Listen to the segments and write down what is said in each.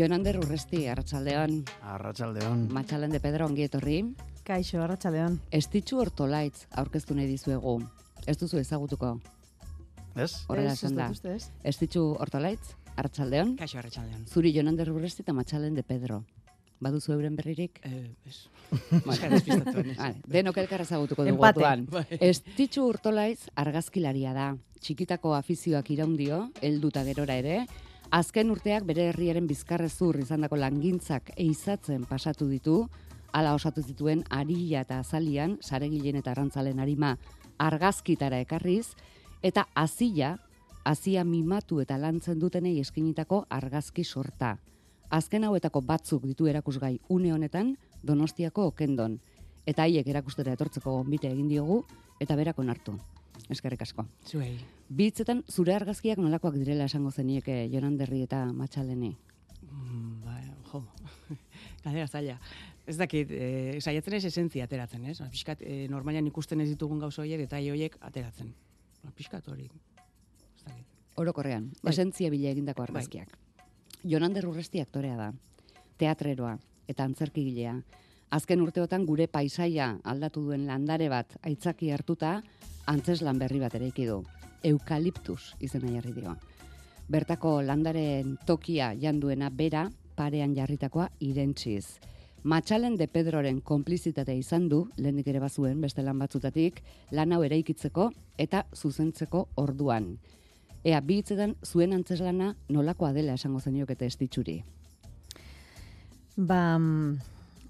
Jonander Urresti, Arratsaldeon. Arratsaldeon. Matxalen de Pedro ongi etorri. Kaixo, Arratsaldeon. Estitxu Hortolaitz aurkeztu nahi dizuegu. Ez duzu ezagutuko. Ez? Horrela esan da. Estitxu Hortolaitz, Arratsaldeon. Kaixo arratsaldean. Zuri Jonander Urresti eta Matxalen de Pedro. Baduzu euren berririk? Eh, ez. Vale, denok elkar ezagutuko dugu orduan. Bai. Estitxu Urtolaiz argazkilaria da. Txikitako afizioak iraundio, helduta gerora ere, azken urteak bere herriaren bizkarrezur izandako langintzak eizatzen pasatu ditu, hala osatu zituen arila eta azalian, saregilen eta arrantzalen arima argazkitara ekarriz, eta azila, azia mimatu eta lantzen dutenei eskinitako argazki sorta. Azken hauetako batzuk ditu erakusgai une honetan Donostiako okendon. Eta haiek erakustera etortzeko gonbite egin diogu eta berak onartu. Eskerrik asko. Zuei. Bitzetan zure argazkiak nolakoak direla esango zenieke Jonanderri eta Matxaleni. Mm, bai, jo. Galdera zaila. Ez dakit, eh, saiatzen ez esentzia ateratzen, ez? Ba, Piskat, eh, normalian ikusten ez ditugun gauza horiek, eta horiek ateratzen. Ba, Piskat hori. Ez dakit. Orokorrean, Bai. esentzia bila egindako argazkiak. Jonander Urresti aktorea da, teatreroa eta antzerkigilea. Azken urteotan gure paisaia aldatu duen landare bat aitzaki hartuta antzeslan berri bat eraiki du. Eukaliptus izena jarri dio. Bertako landaren tokia janduena bera parean jarritakoa irentziz. Matxalen de Pedroren konplizitatea izan du, lehenik ere bazuen beste lan batzutatik, lan hau eraikitzeko eta zuzentzeko orduan. Ea, bi hitzetan zuen antzeslana nolakoa dela esango zeniokete estitxuri. Ba, mm,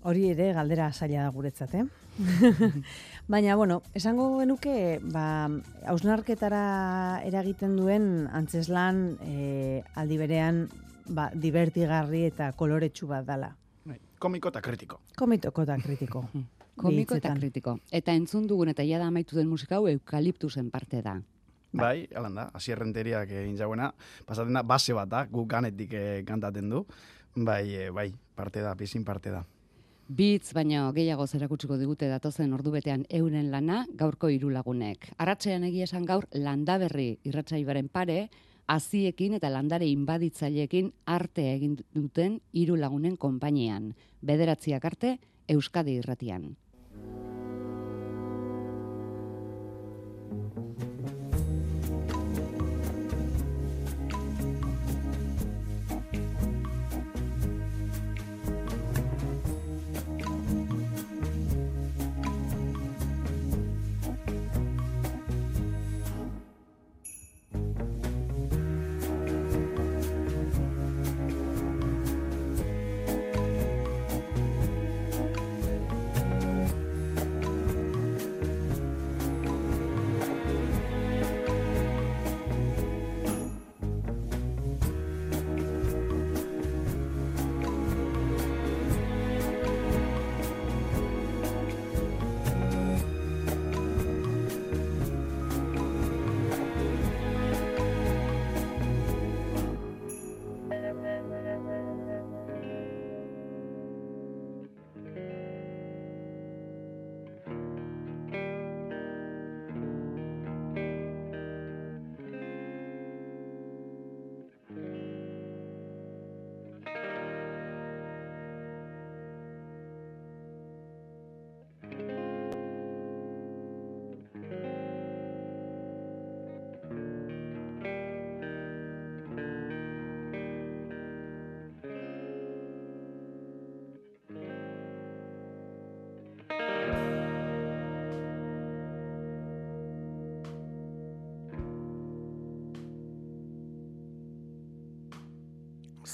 hori ere galdera da guretzat, eh? Baina, bueno, esango genuke, ba, hausnarketara eragiten duen antzeslan e, aldi berean ba, divertigarri eta koloretsu bat dala. Bai, Komiko eta kritiko. Komitoko da kritiko. Komiko eta kritiko. Eta entzun dugun eta jada amaitu den musika hau eukaliptusen parte da. Bai, alan da, asierrenteriak egin jauena, pasaten da, base bat da, guk ganetik eh, kantaten du. Bai, eh, bai, parte da, pizin parte da. Bitz baino gehiago zerakutsiko digute datozen ordubetean euren lana gaurko hiru lagunek. Arratsean egia esan gaur landaberri irratsaibaren pare, aziekin eta landare inbaditzaileekin arte egin duten hiru lagunen konpainian. Bederatziak arte Euskadi irratian.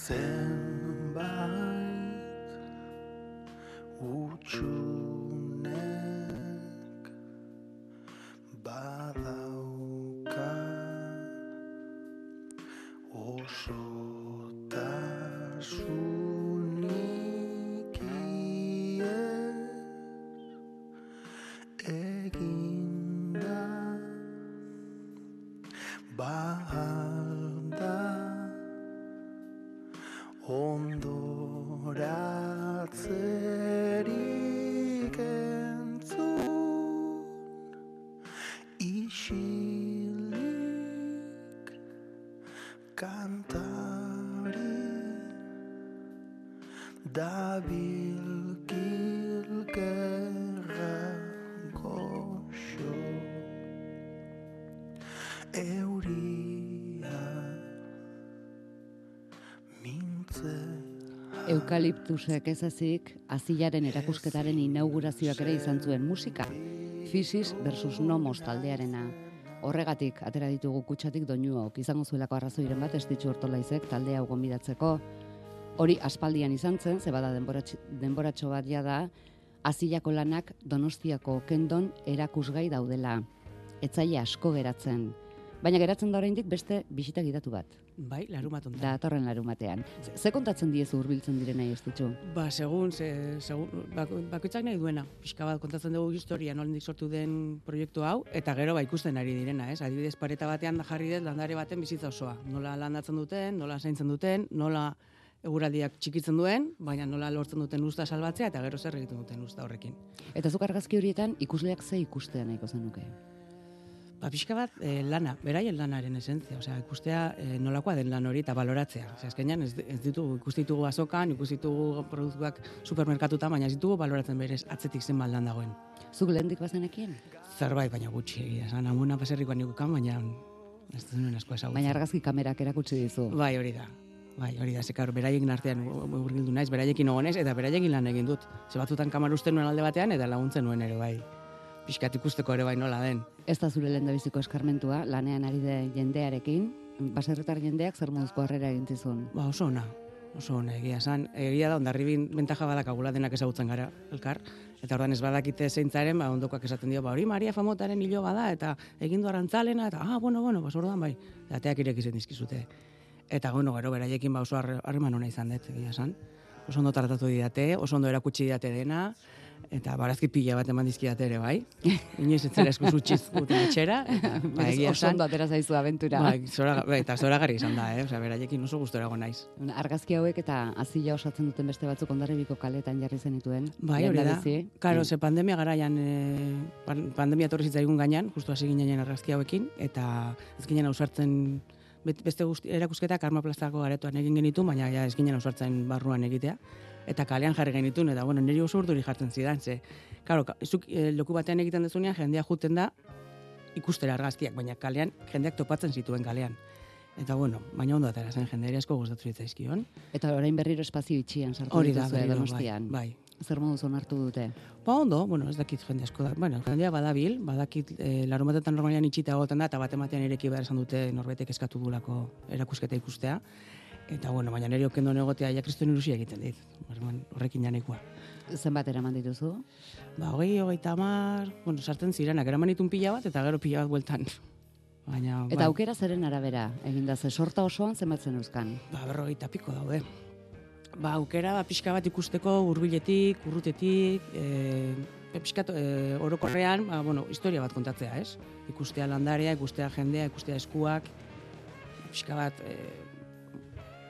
said. Eukaliptusek ez azilaren erakusketaren inaugurazioak ere izan zuen musika. Fisis versus Nomos taldearena. Horregatik, atera ditugu kutsatik doinuok, izango zuelako arrazoiren bat estitxu hortolaizek taldea hau gonbidatzeko. Hori aspaldian izan zen, ze bada denboratxo, bat jada, azilako lanak donostiako kendon erakusgai daudela. Etzaile asko geratzen. Baina geratzen da oraindik beste bisita gidatu bat. Bai, larumat honetan. Datorren larumatean. Ze- Ze kontatzen diezu hurbiltzen direnei ez ditzu? Ba, segun, ze, segun bako, bakoitzak nahi duena. Pixka bat kontatzen dugu historia nolendik sortu den proiektu hau, eta gero ba ikusten ari direna, ez? Adibidez, pareta batean da jarri dut landare baten bizitza osoa. Nola landatzen duten, nola zaintzen duten, nola eguraldiak txikitzen duen, baina nola lortzen duten usta salbatzea, eta gero zer egiten duten usta horrekin. Eta zuk argazki horietan ikusleak ze ikustea nahiko zenuke. Ba, pixka bat, e, lana, beraien lanaren esentzia, osea, ikustea e, nolakoa den lan hori eta baloratzea. Osea, azkenean ez, ez ditugu, ikusi ditugu azokan, ikusi ditugu produktuak supermerkatuta, baina ez ditugu baloratzen berez atzetik zen baldan dagoen. Zuk lehendik bazenekien? Zerbait, baina gutxi egia, esan, amuna baserrikoan nikukan, baina ez duen asko ezagutzen. Baina argazki kamerak erakutsi dizu. Bai, hori da. Bai, hori da, zekar, beraiekin artean urgildu naiz, beraiekin ogonez, eta beraiekin lan egin dut. Ze batzutan kamar usten nuen alde batean, eta laguntzen nuen ere, bai. Piskat ikusteko ere bai nola den. Ez da zure lehen biziko eskarmentua, lanean ari de jendearekin, baserritar jendeak zer moduzko harrera egin zizun. Ba, oso ona. Oso ona, egia esan. Egia da, ondarribin bentaja badakagula denak ezagutzen gara, elkar. Eta ordan ez badakite zeintzaren, ba, ondokoak esaten dio, ba, hori Maria Famotaren hilo bada, eta egin du arantzalena, eta, ah, bueno, bueno, bas, orduan bai. Eta ateak irekizen dizkizute. Eta, bueno, gero, beraiekin ba, oso harre- harreman ona izan dut, egia esan. Oso ondo tratatu didate, oso ondo erakutsi didate dena, eta barazki pila bat eman dizkidate ere, bai. Inoiz ez zera eskuz utxiz guten etxera, eta, ba, egia Oso esan. ondo atera zaizu abentura. Bai, zora, bai, eta zoragarri izan da, eh? Osea, beraiekin oso gustora naiz. Argazki hauek eta azila osatzen duten beste batzuk ondarribiko kaletan jarri zenituen. Bai, hori da. Karo, Mm. ze pandemia garaian, e, pan- pandemia torri zitzaigun gainean, justu hasi ginen argazki hauekin, eta ez ginen ausartzen beste guzti, erakusketak Arma Plazako garetoan egin genitu, baina ja ez ginen ausartzen barruan egitea. Eta kalean jarri genitun, eta bueno, niri oso urduri jartzen zidan, ze, karo, ka- zuk e, loku batean egiten dezunean, jendea juten da ikustera argazkiak, baina kalean jendeak topatzen zituen kalean. Eta bueno, baina ondo atera zen, jendea asko gustatu zitzaizkion. Eta orain berriro espazio itxian sartu Hori da, berriro, donostian. bai, bai. Zer moduz onartu dute? Ba ondo, bueno, ez dakit jende asko da. Bueno, jendea badabil, badakit e, larumatetan normalian itxita egoten da, eta bat ematean ireki behar esan dute norbetek eskatu dulako erakusketa ikustea. Eta, bueno, baina nire okendo egotea ja kriston ilusia egiten dit. Horrekin janekoa. Zenbat eraman dituzu? Ba, hogei, hogei tamar, bueno, sartzen zirenak, eraman ditun pila bat, eta gero pila bat bueltan. Baina, Eta bai, aukera zeren arabera, eginda ze sorta osoan zenbat zen euskan. ba, berrogeita piko daude. Ba, aukera, ba, pixka bat ikusteko hurbiletik, urrutetik, e, pixka e, orokorrean, ba, bueno, historia bat kontatzea, ez? Ikustea landarea, ikustea jendea, ikustea eskuak, pixka bat, e,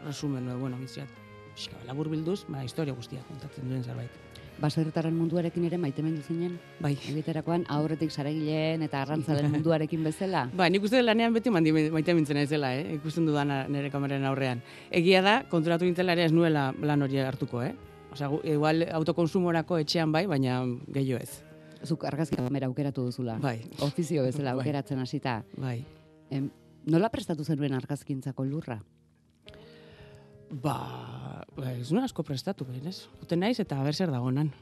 resumen, bueno, biziat, pixka labur bilduz, ba, historia guztia kontatzen duen zerbait. Baserritarren munduarekin ere maitemendu zinen? Bai. Egiterakoan aurretik saregileen eta arrantzalen munduarekin bezala? Ba, nik uste lanean beti mandi, maite mintzen naizela, eh? ikusten dudana nire kameraren aurrean. Egia da, konturatu nintzela ere ez nuela lan hori hartuko, eh? Osea, gu- igual autokonsumorako etxean bai, baina gehiago ez. Zuk argazki kamera aukeratu duzula. Bai, Ofizio bezala Bai. aukeratzen hasita. bai. Em, nola prestatu zenuen argazkintzako lurra? Ba, ba, ez nuen asko prestatu, behinez. Juten naiz eta haber zer dagonan.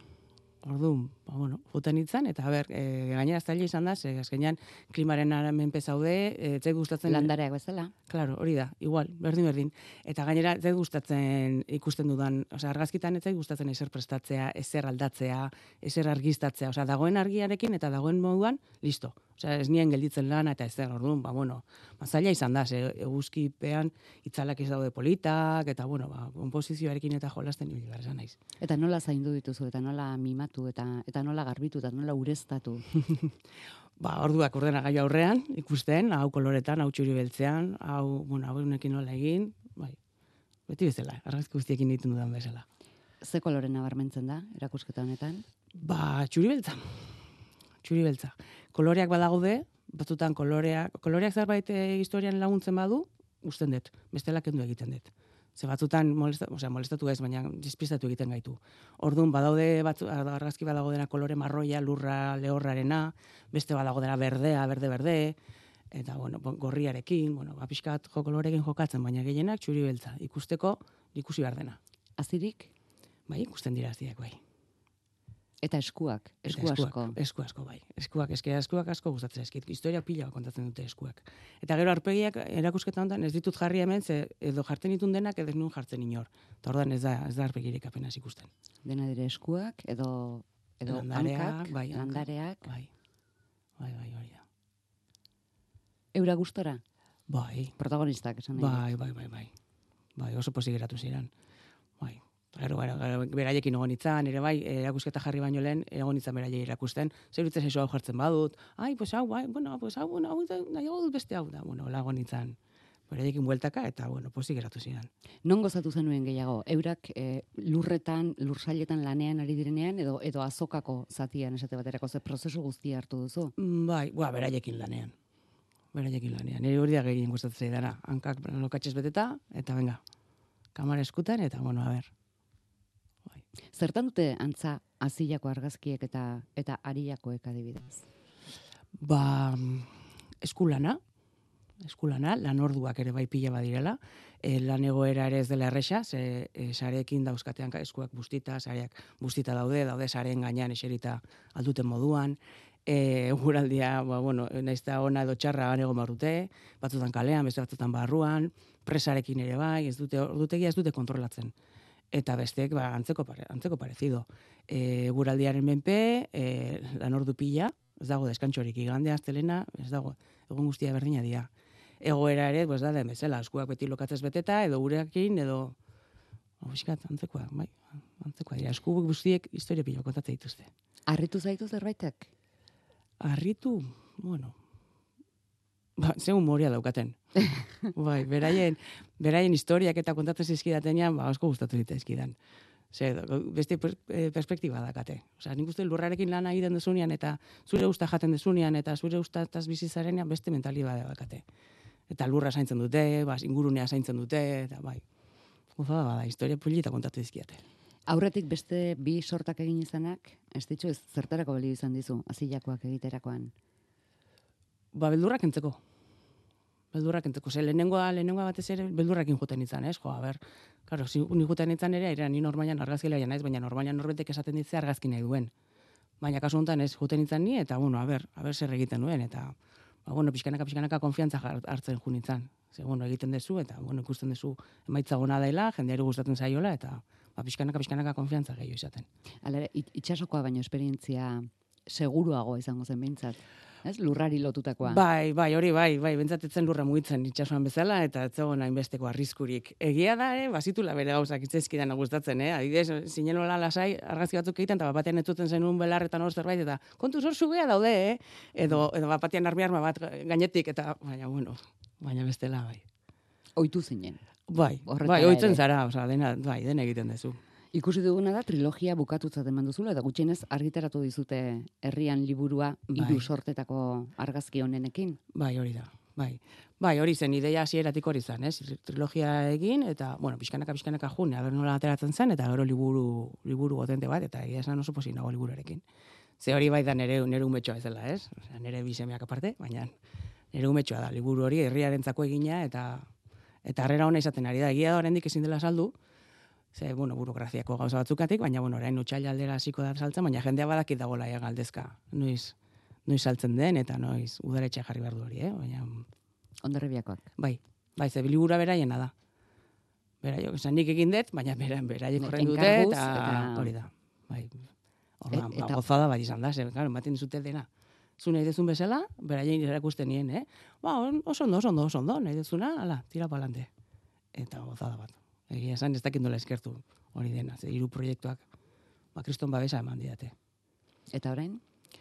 Orduan, ba, bueno, juten itzan, eta haber, e, gainera zaila izan da, ze azkenean klimaren menpe zaude, e, ez zait gustatzen... Landareak bezala? Claro, hori da, igual, berdin berdin. Eta gainera, ez zait gustatzen ikusten dudan, osea, argazkitan ez zait gustatzen ezer prestatzea, ezer aldatzea, ezer argiztatzea, osea, dagoen argiarekin eta dagoen moduan, listo. Osea, ez nien gelditzen lana eta ezer, orduan, ba, bueno, ba, zaila izan da, ze eguzkipean itzalak ez daude politak, eta, bueno, ba, komposizioarekin eta jolasten ibili behar naiz. Eta nola zaindu dituzu, eta nola mimatu, eta eta nola garbitu, eta nola ureztatu. Ba, orduak ordenagailu aurrean, ikusten, hau koloretan, hau txuri beltzean, hau, bueno, hau honekin nola egin, bai, beti bezala, argazki guztiekin egiten dudan bezala. Ze kolore nabarmentzen da, erakusketa honetan? Ba, txuri beltza. Txuri beltza. Koloreak badaude, batzutan koloreak, koloreak zerbait eh, historian laguntzen badu, usten dut, bestela kendu egiten dut. Ze batzutan molesta, osea, molestatu ez, baina despistatu egiten gaitu. Orduan badaude batzu, argazki badago dena kolore marroia, lurra, lehorrarena, beste badago dena berdea, berde-berde, eta bueno, gorriarekin, bueno, ba, pixkat jo kolorekin jokatzen, baina gehienak txuri beltza. Ikusteko ikusi behar dena. Azirik Bai, ikusten dira aziak, bai. Eta eskuak, esku asko. Esku asko, bai. Eskuak, eske eskuak asko gustatzen zaizkit. Historia pila kontatzen dute eskuak. Eta gero arpegiak erakusketa honetan ez ditut jarri hemen, ze edo jartzen ditun denak edo nun jartzen inor. Eta orduan ez da, ez da arpegirik apenas ikusten. Dena dire eskuak edo edo Landareak, bai, landareak, Bai. Bai, bai, hori da. eura gustora, Bai, protagonistak esan nahi. bai, bai, bai, bai. Bai, oso pozik geratu ziren. Gero, gero, gero, beraiekin egon nintzen, ere bai, erakusketa jarri baino lehen, egon nintzen beraiei erakusten, zer dutzen hau jartzen badut, ai, pues hau, bai, bueno, pues hau, bueno, hau, nahiago dut beste hau da, bueno, lago nintzen, beraiekin bueltaka, eta, bueno, pozik geratu ziren. Non gozatu zenuen gehiago? Eurak eh, lurretan, lursailetan lanean ari direnean edo edo azokako zatian esate baterako ze prozesu guztia hartu duzu? Mm, Bai, ba, beraiekin lanean. Beraiekin lanean. Nire hori da gehien gustatzen zaidana. Hankak lokatxez beteta, eta venga, kamara eskutan, eta, bueno, a ber. Zertan dute antza azilako argazkiek eta eta ariakoek adibidez? Ba, eskulana, eskulana, lan orduak ere bai pila badirela, e, lan egoera ere ez dela erresa, ze e, sareekin dauzkatean ka- eskuak bustita, sareak bustita daude, daude sareen gainean eserita alduten moduan, e, guraldia, ba, bueno, naiz ona edo txarra egon barrute, batzutan kalean, beste batzutan barruan, presarekin ere bai, ez dute, ordutegia ez dute kontrolatzen. Eta besteek, ba, antzeko, pare, antzeko parezido. E, guraldiaren menpe, e, lan ordu pila, ez dago deskantxorik igande astelena, ez dago, egun guztia berdina dira. Egoera ere, pues da den bezala, eskuak beti lokatzez beteta, edo gurekin, edo, Obiskat, antzekoa, bai, antzekoa dira. Esku guztiek historia pila kontatzen dituzte. Arritu zaitu zerbaitek? Arritu, bueno, ba, ze humoria daukaten. bai, beraien, beraien historiak eta kontatzen zizkidatenean, ba, asko gustatu ditzaizkidan. Ze, beste eh, perspektiba dakate. Osea, nik uste lurrarekin lana egiten dezunean eta zure usta jaten dezunean eta zure ustataz bizi zarenean beste mentaliba dakate. Eta lurra zaintzen dute, bas, ingurunea zaintzen dute, eta bai. Gozada bada, historia polita kontatu dizkiate. Aurretik beste bi sortak egin izanak, ez ditzu ez zertarako balio izan dizu, azilakoak egiterakoan. Ba, beldurrak entzeko. Beldurrak entzeko. Ze lehenengoa, lehenengoa batez ere, beldurrakin juten izan, ez? Jo, a ber, Claro, si ni juten izan ere, era ni normailan argazkilaria naiz, baina normailan norbetek esaten ditze argazki nahi duen. Baina kasu honetan ez juten izan ni eta bueno, a ber, a ber zer egiten duen eta ba bueno, pixkanaka pixkanaka konfiantza hartzen jun nintzen. Ze bueno, egiten dezu eta bueno, ikusten dezu emaitza gona dela, jendeari gustatzen zaiola eta ba pixkanaka pixkanaka konfiantza gehiago izaten. Hala ere, it- itsasokoa baino esperientzia seguruago izango zen behintzat. Ez? Lurrari lotutakoa. Bai, bai, hori bai, bai, bentsatetzen lurra mugitzen itsasoan bezala eta ez zegoen hainbesteko arriskurik. Egia da, eh, bazitula bere gauzak itzaizkidan gustatzen, eh? Adibidez, zinenola lasai argazki batzuk egiten eta batean etzuten zenun belarretan hor zerbait eta kontu zor sugea daude, eh? Edo edo batean armi arma bat gainetik eta baina bueno, baina bestela bai. Oitu zinen. Bai, Horretara bai, oitzen ere. zara, osea, dena, bai, dena egiten duzu. Ikusi duguna da trilogia bukatutzat eman duzula eta gutxienez argitaratu dizute herrian liburua hiru Bai. sortetako argazki honenekin. Bai, hori da. Bai. Bai, hori zen ideia hasieratik hori zen, ez? Trilogia egin eta bueno, pixkanaka pixkanaka jun, aber nola ateratzen zen eta gero liburu liburu potente bat eta egia esan oso pozik nago liburuarekin. Ze hori bai da nere nere umetxoa bezala, ez? Osea, nere bisemeak aparte, baina nere umetxoa da liburu hori herriarentzako egina eta eta harrera ona izaten ari da. Egia da oraindik ezin dela saldu. Ze, bueno, burokraziako gauza batzukatik, baina, bueno, orain utxaila aldera hasiko da saltzen, baina jendea badakit dagoela ja galdezka. Noiz, noiz saltzen den, eta noiz udaretxe jarri behar du hori, eh? Baina, Ondarribiakoak. bai, bai, ze libura beraiena da. Beraiok, esan nik egin dut, baina bera, beraiek horren dute, eta, hori da. Bai, Orduan, Et- ba, eta- gozada bat izan da, ze, claro, ematen zute dena. Zu nahi dezun bezala, beraien erakusten nien, eh? Ba, oso ondo, oso ondo, oso ondo, nahi dezuna, ala, tira palante. Eta gozada bat. Egia esan ez dakit nola eskertu hori dena, ze hiru proiektuak, ba, kriston babesa eman didate. Eta orain?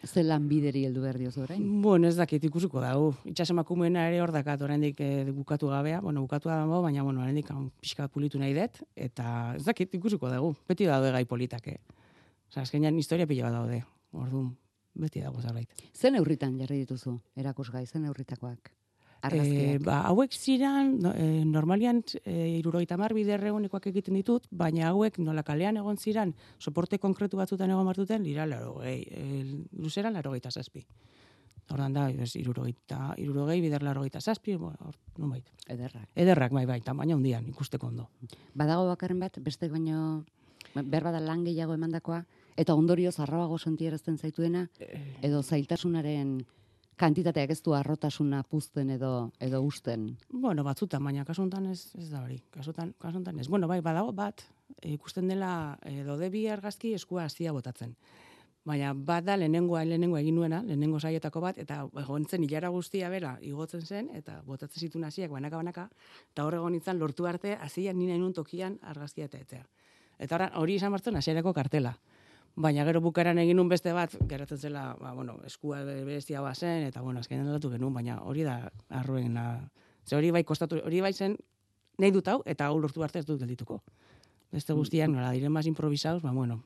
Ze lanbideri heldu behar diozu orain? Bueno, ez dakit ikusiko dago. Itsasemakumeena ere hor dakat oraindik eh, bukatu gabea, bueno, bukatu dago, baina bueno, oraindik pixka pulitu nahi dut eta ez dakit ikusiko dago. Beti daude gai politak, eh. Osea, azkenean historia pila bat daude. Orduan, beti dago zerbait. Ze neurritan jarri dituzu erakusgai, ze neurritakoak? Argazkiak. ba, hauek ziren, no, e, normalian e, irurogeita mar biderreunikoak egiten ditut, baina hauek nola kalean egon ziren, soporte konkretu batzutan egon martuten, lira laro gehi, e, luzeran laro zazpi. Hordan da, ez, irurogeita, irurogei bider laro gehieta zazpi, hor, nonbait. Ederrak. Ederrak, bai, bai, tamaina hundian, ikusteko ondo. Badago bakarren bat, beste baino, behar bada lan gehiago emandakoa, eta ondorio zarrabago sentierazten zaituena, edo zailtasunaren kantitateak ez du arrotasuna puzten edo edo usten. Bueno, batzutan, baina kasuntan ez, ez da hori. Kasutan, kasuntan ez. Bueno, bai, badago bat, e, ikusten dela e, dode bi argazki eskua hasia botatzen. Baina bat da lehenengoa, lehenengoa egin nuena, lehenengo saietako bat, eta egon zen hilara guztia bera igotzen zen, eta botatzen zituen hasiak banaka-banaka, eta hor egon nintzen lortu arte, hasia ni nahi nun tokian argazkia eta etzea. Eta hori izan martzen hasierako kartela. Baina gero bukaran egin nun beste bat, geratzen zela, ba, bueno, eskua berezia bazen, eta bueno, azkenean aldatu genuen, baina hori da arruena. Ze hori bai kostatu, hori bai zen, nahi dut hau, eta hau lortu arte ez dut geldituko. Beste guztiak, nola, diren mas improvisados, ba, bueno.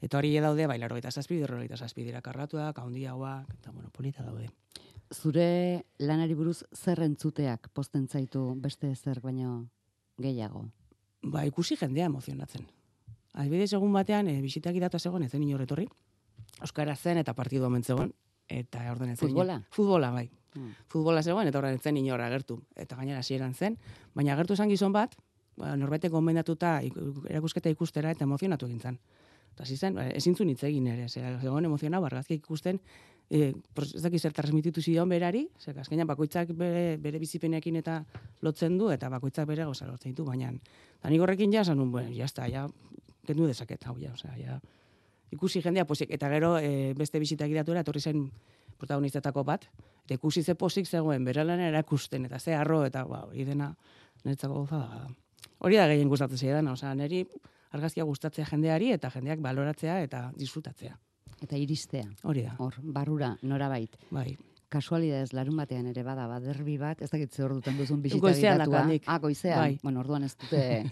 Eta hori daude, bai, laro eta zazpi, derro eta zazpi dira karratuak, handiagoak, eta bueno, polita daude. Zure lanari buruz zer entzuteak posten zaitu beste zer baino gehiago. Ba, ikusi jendea emozionatzen. Adibidez, egun batean, e, bisitak idatu zegoen, ezen inor etorri. Euskara zen eta partidu omen zegoen. Eta orden ezen. Futbola? Futbola, bai. Hmm. Futbola zegoen, eta horren etzen inor agertu. Eta gainera hasieran zen. Baina agertu zen gizon bat, ba, norbete gomendatuta erakusketa ikustera eta emozionatu egin zen. Eta hasi zen, ba, ezin zuen hitz egin ere, zera, zegoen emozionatu, argazkiak ikusten, e, ez dakit zer transmititu zion berari, zer, azkenean bakoitzak bere, bere bizipenekin eta lotzen du, eta bakoitzak bere gauza lotzen ditu, baina, eta nik horrekin ja, zanun, bueno, está, ja, kendu dezaket, hau, ja, osea, ja, ikusi jendea posik, eta gero e, beste bisitak idatura, etorri zen protagonistetako bat, eta ikusi ze posik zegoen, bere lana erakusten, eta ze arro, eta ba, hori dena, niretzako gauza da. Hori da gehien gustatzen zaidan, osea, niri argazkia gustatzea jendeari, eta jendeak baloratzea eta disfrutatzea. Eta iristea. Hori da, Hor, barrura, norabait. bai. Kasualidadez larun batean ere bada, ba, derbi bat, ez dakit ze ordutan duzun bisita Goizean gidatua. Ah, goizean. Bai. Bueno, orduan ez dute...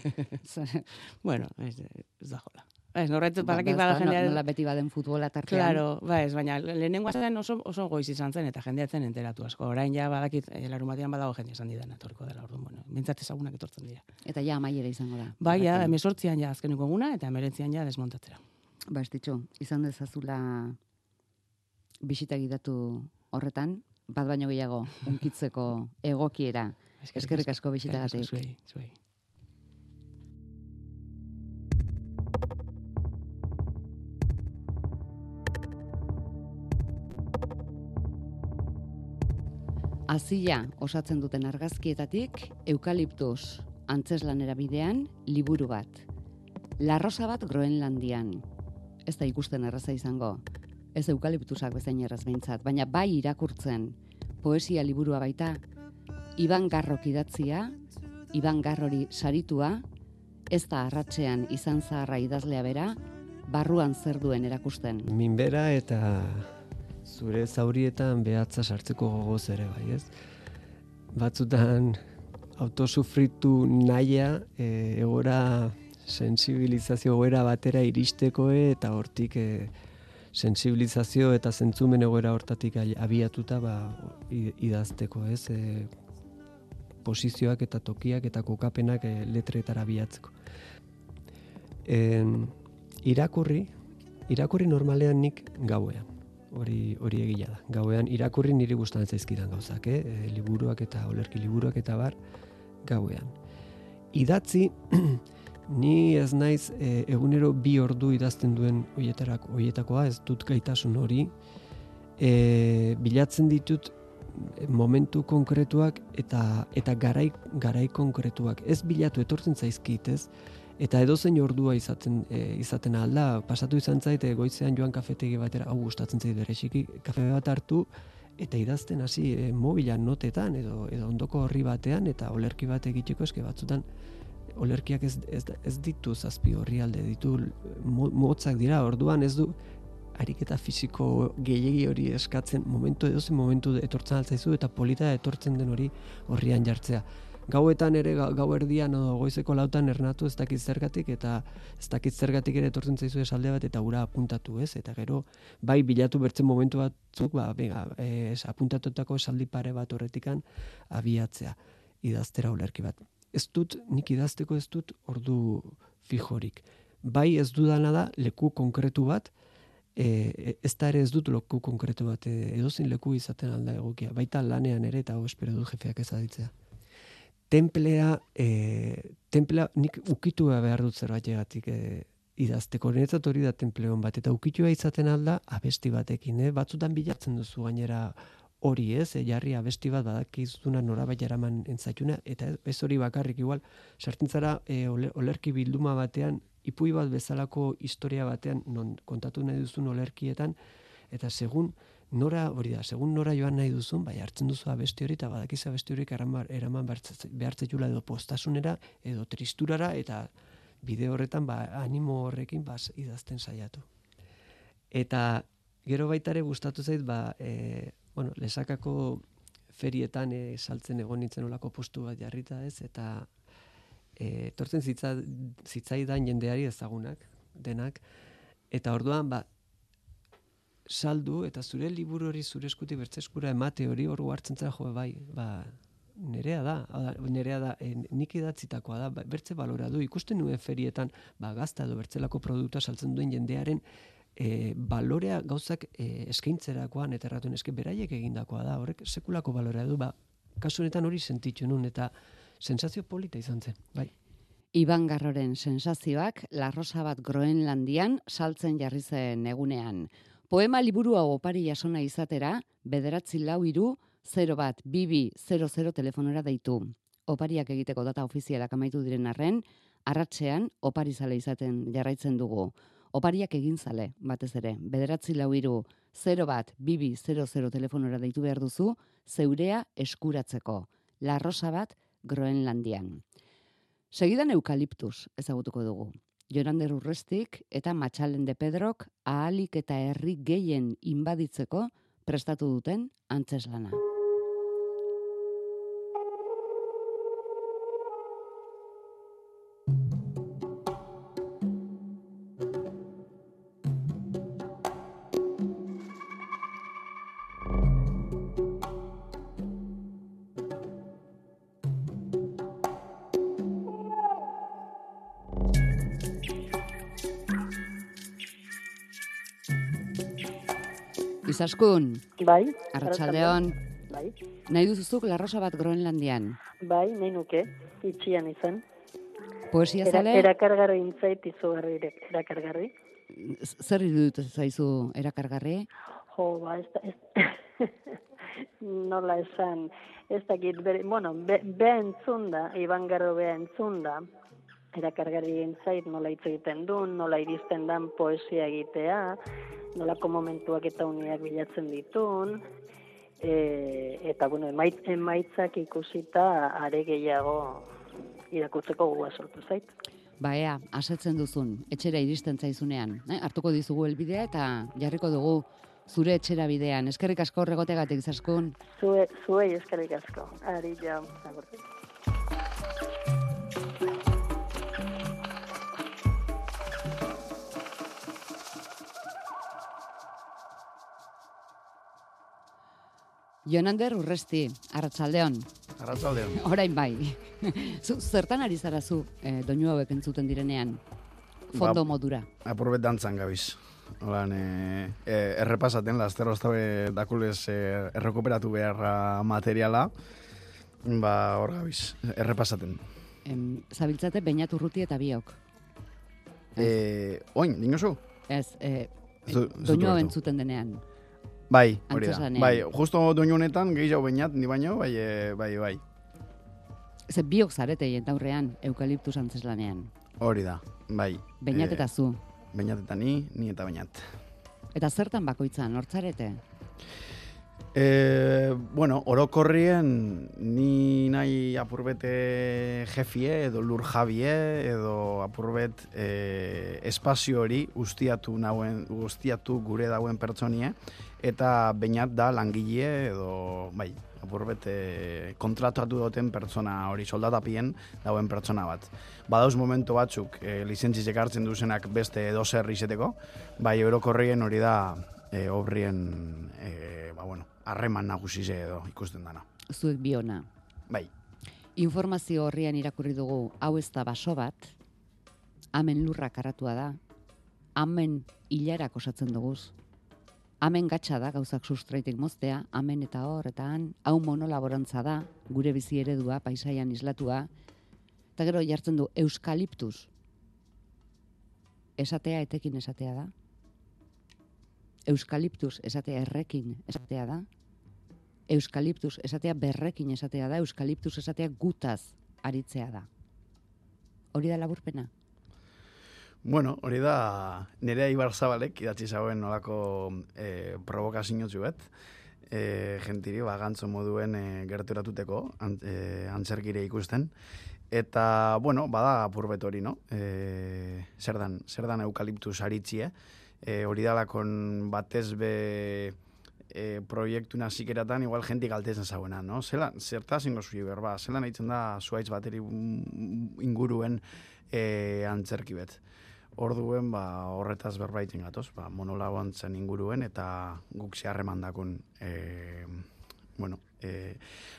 Bueno, ez, ez da jola. Ez, norret, Ba, badakit ba, bada jendea... Nola beti baden futbola tartean. Claro, ba ez, baina lehenengoa zen oso, oso goiz izan zen, eta jendea zen enteratu asko. Orain ja badakit, e, larun batean badago jende esan didan, etorriko dela, orduan, bueno, bintzat ezagunak etortzen dira. Eta ja amaiera izango da. Bai, ja, emesortzian ja azkeneko eguna, eta emerentzian ja desmontatzera. Ba, ez ditxo, izan dezazula bisita gidatu horretan, bat baino gehiago unkitzeko egokiera. Eskerrik asko bisitagatik. Zuei, zuei. Azila osatzen duten argazkietatik, eukaliptus antzeslanera bidean, liburu bat. Larrosa bat Groenlandian. Ez da ikusten erraza izango. Ez eukaliptusak bezain erraz behintzat, baina bai irakurtzen. Poesia liburua baita, Iban Garrok idatzia, Iban Garrori saritua, ez da arratsean izan zaharra idazlea bera, barruan zer duen erakusten. Minbera eta zure zaurietan behatza sartzeko gogoz ere bai, ez? Batzutan autosufritu naia egora sensibilizazio egoera batera iristeko eta hortik e, sensibilizazio eta zentzumen egoera hortatik abiatuta ba, idazteko, ez? E, posizioak eta tokiak eta kokapenak e, letretara biatzeko. En, irakurri, irakurri normalean nik gauean. Hori hori egia da. Gauean irakurri niri gustatzen zaizkidan gauzak, eh? E, liburuak eta olerki liburuak eta bar gauean. Idatzi ni ez naiz e, egunero bi ordu idazten duen hoietarako hoietakoa, ez dut gaitasun hori. E, bilatzen ditut e, momentu konkretuak eta eta garai garai konkretuak. Ez bilatu etortzen zaizkit, ez? Eta edozein ordua izaten e, izaten alda, pasatu izan zait e, goizean joan kafetegi batera, hau gustatzen zait bereziki, kafe bat hartu eta idazten hasi e, mobilan notetan edo edo ondoko horri batean eta olerki bat egiteko eske batzutan olerkiak ez, ez, ez ditu zazpi orrialde ditu mo- motzak dira. Orduan ez du ariketa fisiko gehiegi hori eskatzen momentu edozein momentu etortzen altzaizu eta polita etortzen den hori horrian jartzea. Gauetan ere ga- gau erdian edo goizeko lautan ernatu ez dakit zergatik eta ez dakit zergatik ere etortzen zaizu esalde bat eta ura apuntatu ez? Eta gero bai bilatu bertzen momentu batzuk ba venga es apuntatutako esaldi pare bat horretikan abiatzea idaztera ulerki bat ez dut nik idazteko ez dut ordu fijorik bai ez dudana da leku konkretu bat e, ez da ere ez dut leku konkretu bat e, edozin leku izaten alda egokia baita lanean ere eta espero dut jefeak ez aditzea templea, e, templea nik ukitu behar dut zerbait egatik e, idazteko. Niretzat hori da templeon bat, eta ukitua izaten alda abesti batekin, eh? batzutan bilatzen duzu gainera hori ez, e, jarri abesti bat badakizuna norabait eraman entzaituna, eta ez- hori bakarrik igual, sartintzara e, ole- olerki bilduma batean, ipui bat bezalako historia batean, non kontatu nahi duzun olerkietan, eta segun nora hori da, segun nora joan nahi duzun, bai hartzen duzu abesti hori eta badakiz abesti horiek eraman, eraman behartzetula edo postasunera edo tristurara eta bide horretan ba, animo horrekin ba, idazten saiatu. Eta gero baita ere gustatu zait ba, e, bueno, lesakako ferietan e, saltzen egon nintzen olako postu bat jarrita ez, eta e, tortzen zitza, zitzaidan jendeari ezagunak, denak, eta orduan, ba, saldu eta zure liburu hori zure eskuti bertze eskura emate hori hor hartzen zara jo bai, ba, nerea da, nerea da, e, nik idatzitakoa da, ba, bertze balora du, ikusten nuen ferietan, ba, gazta edo bertzelako produktua saltzen duen jendearen, e, balorea gauzak e, eskaintzerakoan eta erratuen eske beraiek egindakoa da, horrek sekulako balorea du, ba, kasu honetan hori sentitu nun eta sensazio polita izan zen, bai. Iban Garroren sensazioak larrosa bat Groenlandian saltzen jarri zen egunean. Poema liburu hau opari jasona izatera, bederatzi lau iru, 0 bat, bibi, 00 telefonora deitu. Opariak egiteko data ofizialak amaitu diren arren, arratsean opari zale izaten jarraitzen dugu. Opariak egin zale, batez ere, bederatzi lau iru, 0 bat, bibi, 00 telefonora deitu behar duzu, zeurea eskuratzeko. Larrosa bat Groenlandian. Segidan eukaliptus ezagutuko dugu. Jorander Urrestik eta Matxalen de Pedrok ahalik eta herri gehien inbaditzeko prestatu duten antzeslana. Izaskun, Bai. Arratsaldeon, Bai. nahi duzuzuk larrosa bat Groenlandian. Bai, nahi nuke, itxian izan. Poesia Era, zale, erakargarri intzait izugarri erakargarri. zer iruditu zaizu erakargarri? Jo, ba, ez ez, nola esan, ez dakit, bere, bueno, be, bea entzun da, Iban Garro bea entzun da, erakargarri intzait nola hitz egiten duen, nola iristen dan poesia egitea, nolako momentuak eta uniak bilatzen ditun, e, eta, bueno, emait, emaitzak ikusita are gehiago irakurtzeko gogoa sortu zait. Ba ea, asetzen duzun, etxera iristen zaizunean. Eh? Hartuko dizugu helbidea eta jarriko dugu zure etxera bidean. Eskerrik asko horregotegatik zaskun. Zue, zuei eskerrik asko. Ari ja, Jonander Urresti, Arratsaldeon. Arratzaldeon. Orain bai. zu, zertan ari zara zu, eh, doinu hauek entzuten direnean? Fondo Ba- modura. Apurbet dantzan gabiz. Holan, e, e, errepasaten, laster oztabe dakulez e, errekuperatu beharra materiala, ba, hor gabiz, errepasaten. Em, zabiltzate bainat urruti eta biok. E, oin, dinosu? Ez, eh, zu doinu entzuten denean. Bai, hori da. Bai, justo doinu honetan, gehiago bainat, ni baino, bai, e, bai, bai. Ze biok zarete aurrean eukaliptus antzeslanean. Hori da, bai. Bainat eta zu. Bainat eta ni, ni eta bainat. Eta zertan bakoitzan, hortzarete? E, bueno, orokorrien ni nahi apurbete jefie edo lur jabie edo apurbet e, espazio hori ustiatu nauen ustiatu gure dauen pertsonie eta bainat da langile edo bai, apurbet e, kontratatu duten pertsona hori soldatapien dauen pertsona bat. Badauz momentu batzuk e, lizentzizik hartzen duzenak beste edozer izeteko, bai orokorrien hori da e, obrien e, ba, bueno, harreman nagusize edo ikusten dana. Zuek biona. Bai, Informazio horrian irakurri dugu hau ez da baso bat, hemen lurra karatua da, hemen hilarak osatzen duguz, hemen gatsa da gauzak sustraitik moztea, hemen eta hor, eta han, hau monolaborantza da, gure bizi eredua, paisaian islatua, eta gero jartzen du euskaliptus. Esatea etekin esatea da. Euskaliptus esatea errekin esatea da. Euskaliptus esatea berrekin esatea da, euskaliptus esatea gutaz aritzea da. Hori da laburpena. Bueno, hori da nire Ibar Zabalek idatzi zauen nolako e, provokazio bet, e, gentiri ba, gantzo moduen e, gerturatuteko an, e, antzerkire ikusten. Eta, bueno, bada apurbet hori, no? E, zer dan, zer dan eukaliptus aritzie. E, hori dalakon batez be e, proiektu nazikeratan igual jentik galtezen zauena, no? Zela, zerta zingo zui berba, zela nahitzen da zuaitz bateri mm, inguruen e, antzerki bet. Orduen, ba, horretaz berbaiten gatoz, ba, monolagoantzen inguruen, eta guk zeharreman dakun, e, bueno, e,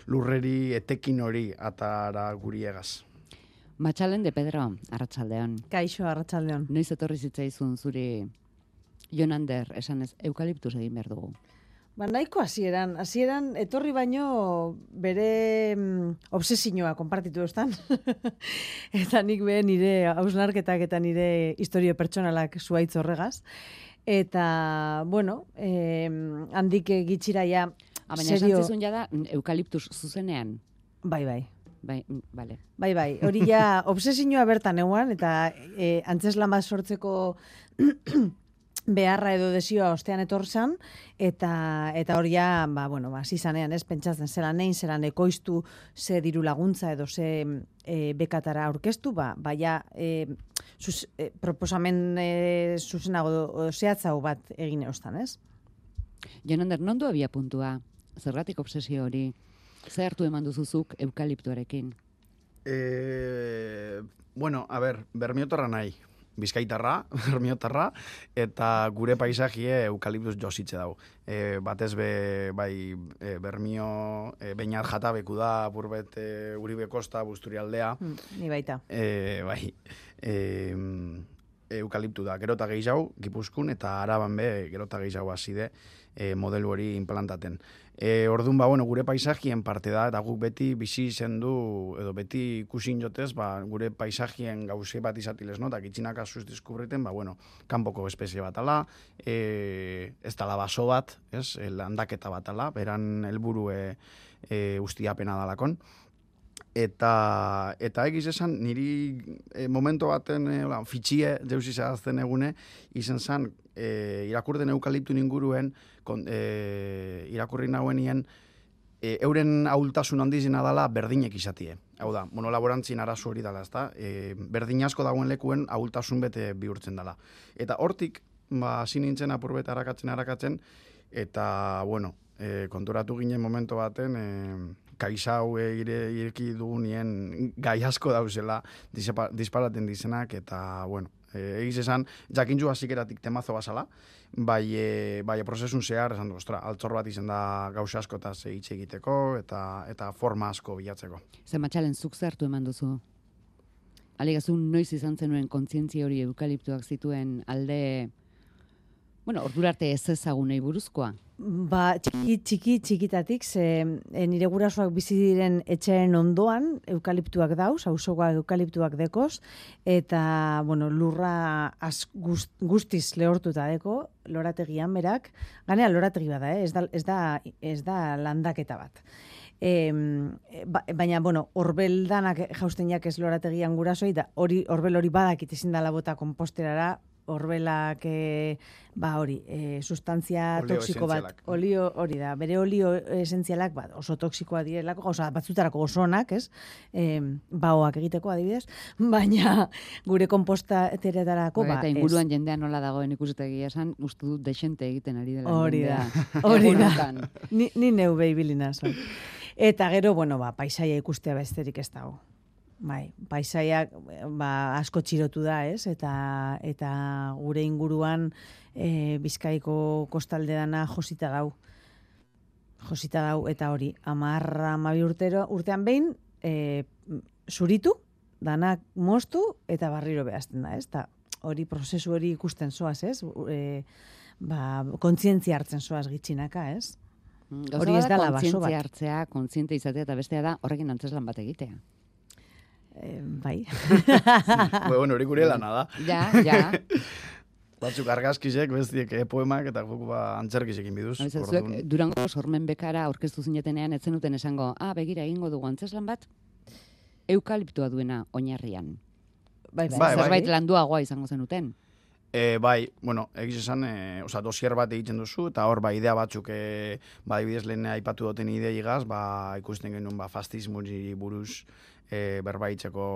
lurreri etekin hori atara guri egaz. Matxalen de Pedro, arratsaldean. Kaixo, arratsaldeon. Noiz etorri zitzaizun zuri Jonander, esan ez, eukaliptus egin behar dugu. Ba, nahiko hasieran, hasieran etorri baino bere mm, obsesioa konpartitu estan. eta nik be nire hausnarketak eta nire historio pertsonalak zuaitz horregaz. Eta, bueno, eh, handik gitxira ja, Ah, baina esan serio, zizun jada mm, eukaliptus zuzenean. bai, bai. Bai, mm, bale. Bai, bai, hori ja obsesioa bertan eguan, eta e, antzeslan bat sortzeko beharra edo desioa ostean etorzan, eta eta hori ja, ba, bueno, ba, zizanean, ez, pentsatzen, zelan nein, zelan ekoiztu, ze diru laguntza edo ze e, bekatara aurkeztu, ba, baia e, zus, e, proposamen e, zuzenago zehatzago bat egin eustan, ez? Jonander, non du abia puntua? Zergatik obsesio hori? Ze hartu eman duzuzuk eukaliptuarekin? E, bueno, a ber, bermiotarra nahi. Bizkaitarra, bermiotarra, eta gure paisajie eukaliptus jositze dau. E, batez be, bai, e, bermio, e, beinat jatabeku da, burbet e, Uribe Kosta, Busturialdea, Hmm, ni baita. e, bai, e, eukaliptu da. Gerota gehiago, Gipuzkun, eta araban be, gerota gehiago hasi de, e, modelu hori implantaten. E, orduan, ba, bueno, gure paisajien parte da, eta guk beti bizi izen du, edo beti ikusin jotez, ba, gure paisajien gauze bat izatiles, no? Eta gitxinak asuz diskubriten, ba, bueno, kanpoko espezie bat ala, e, ez dala baso bat, ez, landaketa bat ala, beran helburu e, e, ustiapena dalakon eta eta egiz esan niri e, momento baten e, hola, fitxie deus izazten egune izen zan e, irakurden eukaliptu inguruen kon, e, irakurri nauenien e, euren ahultasun handizena dala berdinek izatie. Hau da, monolaborantzin arazo hori dala, ezta? E, berdin asko dagoen lekuen ahultasun bete bihurtzen dala. Eta hortik, ba, hasi nintzen apurbet arakatzen arakatzen, eta, bueno, e, konturatu ginen momento baten, e, kaisau ire, ireki dugunien gai asko dauzela disparaten dizenak, eta, bueno, e, egiz esan, jakintzu hazikeratik temazo basala, bai, e, bai prozesun zehar, esan ostra, altzor bat izen da gauza askotaz hitz egiteko, eta, eta forma asko bilatzeko. Ze matxalen zuk ze hartu eman duzu? Alegazu noiz izan zenuen kontzientzia hori eukaliptuak zituen alde, bueno, ordurarte ez ezagunei buruzkoa. Ba, txiki, txiki, txikitatik, ze e, nire gurasoak bizi diren etxearen ondoan eukaliptuak dauz, auzokoak eukaliptuak dekoz, eta, bueno, lurra az, gust, guztiz lehortuta deko, lorategian berak, ganea lorategi bada, eh? ez, da, ez, da, ez da landaketa bat. E, ba, baina, bueno, orbel danak jausten ez lorategian gurasoi, da hori, orbel hori badakit ezin dala bota komposterara, horbelak, e, ba hori, e, sustantzia Olio toxiko bat, olio hori da, bere olio esentzialak bat oso toxikoa direlako, oza, batzutarako oso onak, ez? E, baoak egiteko adibidez, baina gure kompostateretarako, Ba, ba, eta ez. inguruan jendea nola dagoen ikusitegi esan, uste dut desente egiten ari dela Hori da, hori da. Ni, ni neu behi bilinaz. bai. Eta gero, bueno, ba, paisaia ikustea besterik ez dago. Bai, paisaiak ba, asko txirotu da, ez? Eta, eta gure inguruan e, Bizkaiko kostalde dana josita dau. Josita dau, eta hori, amarra amabi urtero, urtean behin, e, zuritu, danak moztu, eta barriro behazten da, ez? Ta hori prozesu hori ikusten zoaz, ez? E, ba, kontzientzia hartzen zoaz gitxinaka, ez? Gauza Hori ez dela baso kontzientzia hartzea, kontziente izatea, eta bestea da horrekin antzeslan bat egitea. E, bai. bueno, hori gure lana da. Ja, ja. Batzuk argazkizek, bestiek eh, poemak, eta guk ba antzerkizekin biduz. Orduan- zuek Durango sormen bekara aurkeztu zinetenean etzen duten esango, ah, begira egingo dugu antzeslan bat, eukaliptua duena oinarrian. Bai, Bai, bai. Zerbait landuagoa izango zenuten. E, bai, bueno, egiz esan, e, oza, dosier bat egiten duzu, eta hor, ba, idea batzuk, e, ba, adibidez lehen aipatu duten idea igaz, ba, ikusten genuen, ba, fastismuri buruz e, berbaitzeko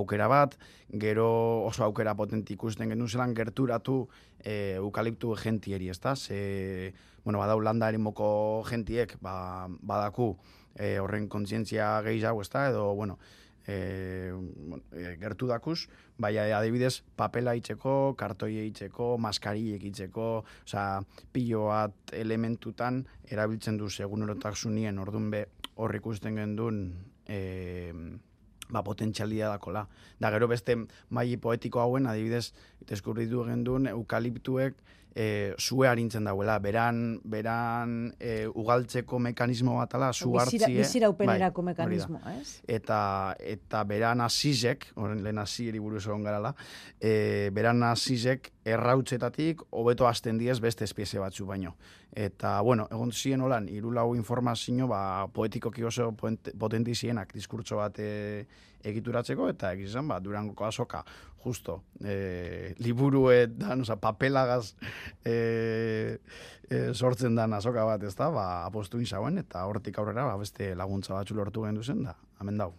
aukera bat, gero oso aukera potente ikusten genuen zelan gerturatu e, eukaliptu gentieri, ezta? Ze, bueno, badau landa erimoko gentiek, ba, badaku, e, horren kontzientzia gehiago, ezta? Edo, bueno, e, e, gertu dakuz, bai adibidez papela itzeko, kartoi itzeko, maskariek itzeko, osea, pilo bat elementutan erabiltzen du segunerotasunien ordun be hor ikusten gendun e, ba, potentzialia dakola. Da gero beste mai poetiko hauen, adibidez, deskubritu gendun eukaliptuek e, zue harintzen dauela, beran, beran e, ugaltzeko mekanismo batala, zu Bizira, hartzie. biziraupenerako bai, hori da mekanismoa, ez? eta eta beran azizek, horren lehen aziri buruz egon garala, e, beran azizek errautzetatik hobeto hasten diez beste espezie batzu baino. Eta, bueno, egon ziren holan, irulau informazio, ba, poetikoki oso poent- potenti zienak diskurtso bat e, egituratzeko, eta egizan, ba, durangoko azoka, justo, e, liburuetan, oza, papelagaz e, e, sortzen dan azoka bat, ez da, ba, apostu inzauen, eta hortik aurrera, ba, beste laguntza batzu lortu gendu zen, da, hemen dau,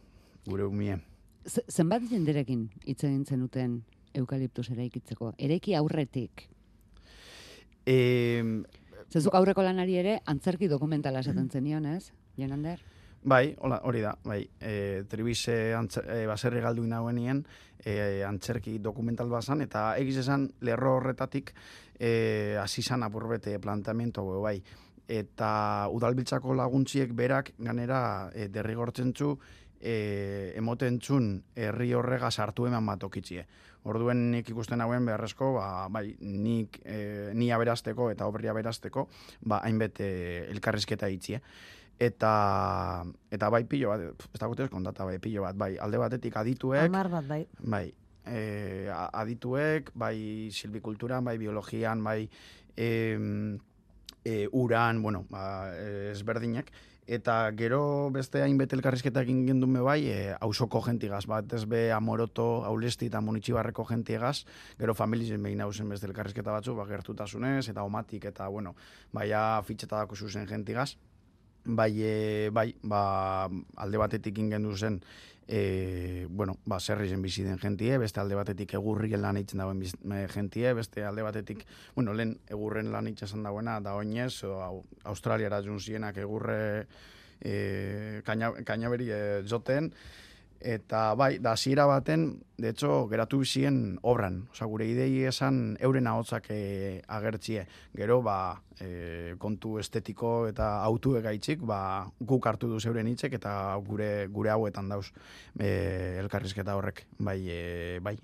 gure umie. Zenbat jenderekin hitz egin zenuten eukaliptus eraikitzeko? Eraiki aurretik. E, Zezuk aurreko lanari ere antzerki dokumentala esaten zenion, ez? Jonander? bai, hola, hori da, bai, e, antzer, e, baserri galdu inauenien, e, antzerki dokumental bazan, eta egiz esan lerro horretatik e, hasi zan apurbete plantamiento hau, bai. Eta udalbiltzako laguntziek berak ganera e, derrigortzen zu e, emoten txun herri horrega sartu eman batokitzie. Orduen nik ikusten hauen beharrezko, ba, bai, nik e, ni aberasteko eta obria aberasteko, ba, hainbet e, elkarrizketa itzie. Eta, eta bai pilo bat, ez dagoetez kontata bai pilo bat, bai, alde batetik adituek, Amar bat, bai. bai, e, adituek, bai silbikulturan, bai biologian, bai em, e, uran, bueno, ba, e, ezberdinak, eta gero beste hainbete elkarrizketa egin gendun be bai, e, hausoko jentigaz, bat ez be amoroto, aulesti eta munitxibarreko jentigaz, gero familizen behin hausen beste elkarrizketa batzu, ba, gertutasunez, eta omatik, eta, bueno, baia fitxetadako zuzen jentigaz, bai, e, bai, ba, alde batetik ingendu zen, e, bueno, ba, zerri zen bizi den jentie, beste alde batetik egurrien lan eitzen dagoen me, jentie, beste alde batetik, bueno, lehen egurren lan eitzen dagoena, da oinez, o, au, Australiara jun zienak egurre e, kaina, kainaberi e, joten, eta bai, da hasiera baten, de hecho, geratu bizien obran. Osa, gure idei esan euren ahotsak e, agertzie. Gero, ba, e, kontu estetiko eta autuek gaitzik, ba, guk hartu duz euren hitzek eta gure gure hauetan dauz e, elkarrizketa horrek. Bai, e, bai,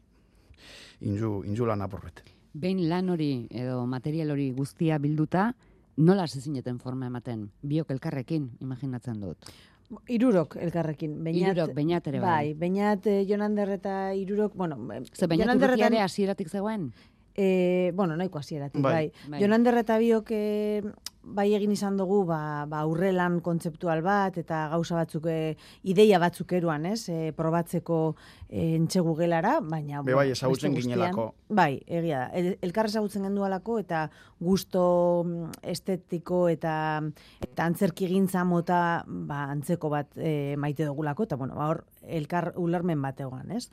inju, inju lan apurbet. Behin lan hori edo material hori guztia bilduta, nola hasi zineten forma ematen? Biok elkarrekin, imaginatzen dut. Irurok elkarrekin. Beñat, Irurok, Beñat ere bai. Bai, Beñat, eh, Jonander eta Irurok, bueno, eh, Ze eta- ere hasieratik zegoen? Eh, bueno, nahiko hasieratik, bai. Bai. bai. Bai. Jonander eta biok eh, bai egin izan dugu ba, ba aurrelan kontzeptual bat eta gauza batzuk e, ideia batzuk eruan, ez? E, probatzeko e, entxegu gelara, baina Be bai, ezagutzen ginelako. Bai, egia da. El, elkar ezagutzen gendualako eta gusto mm, estetiko eta eta antzerkigintza mota ba, antzeko bat e, maite dugulako eta bueno, ba, hor elkar ulermen bat egoan, ez?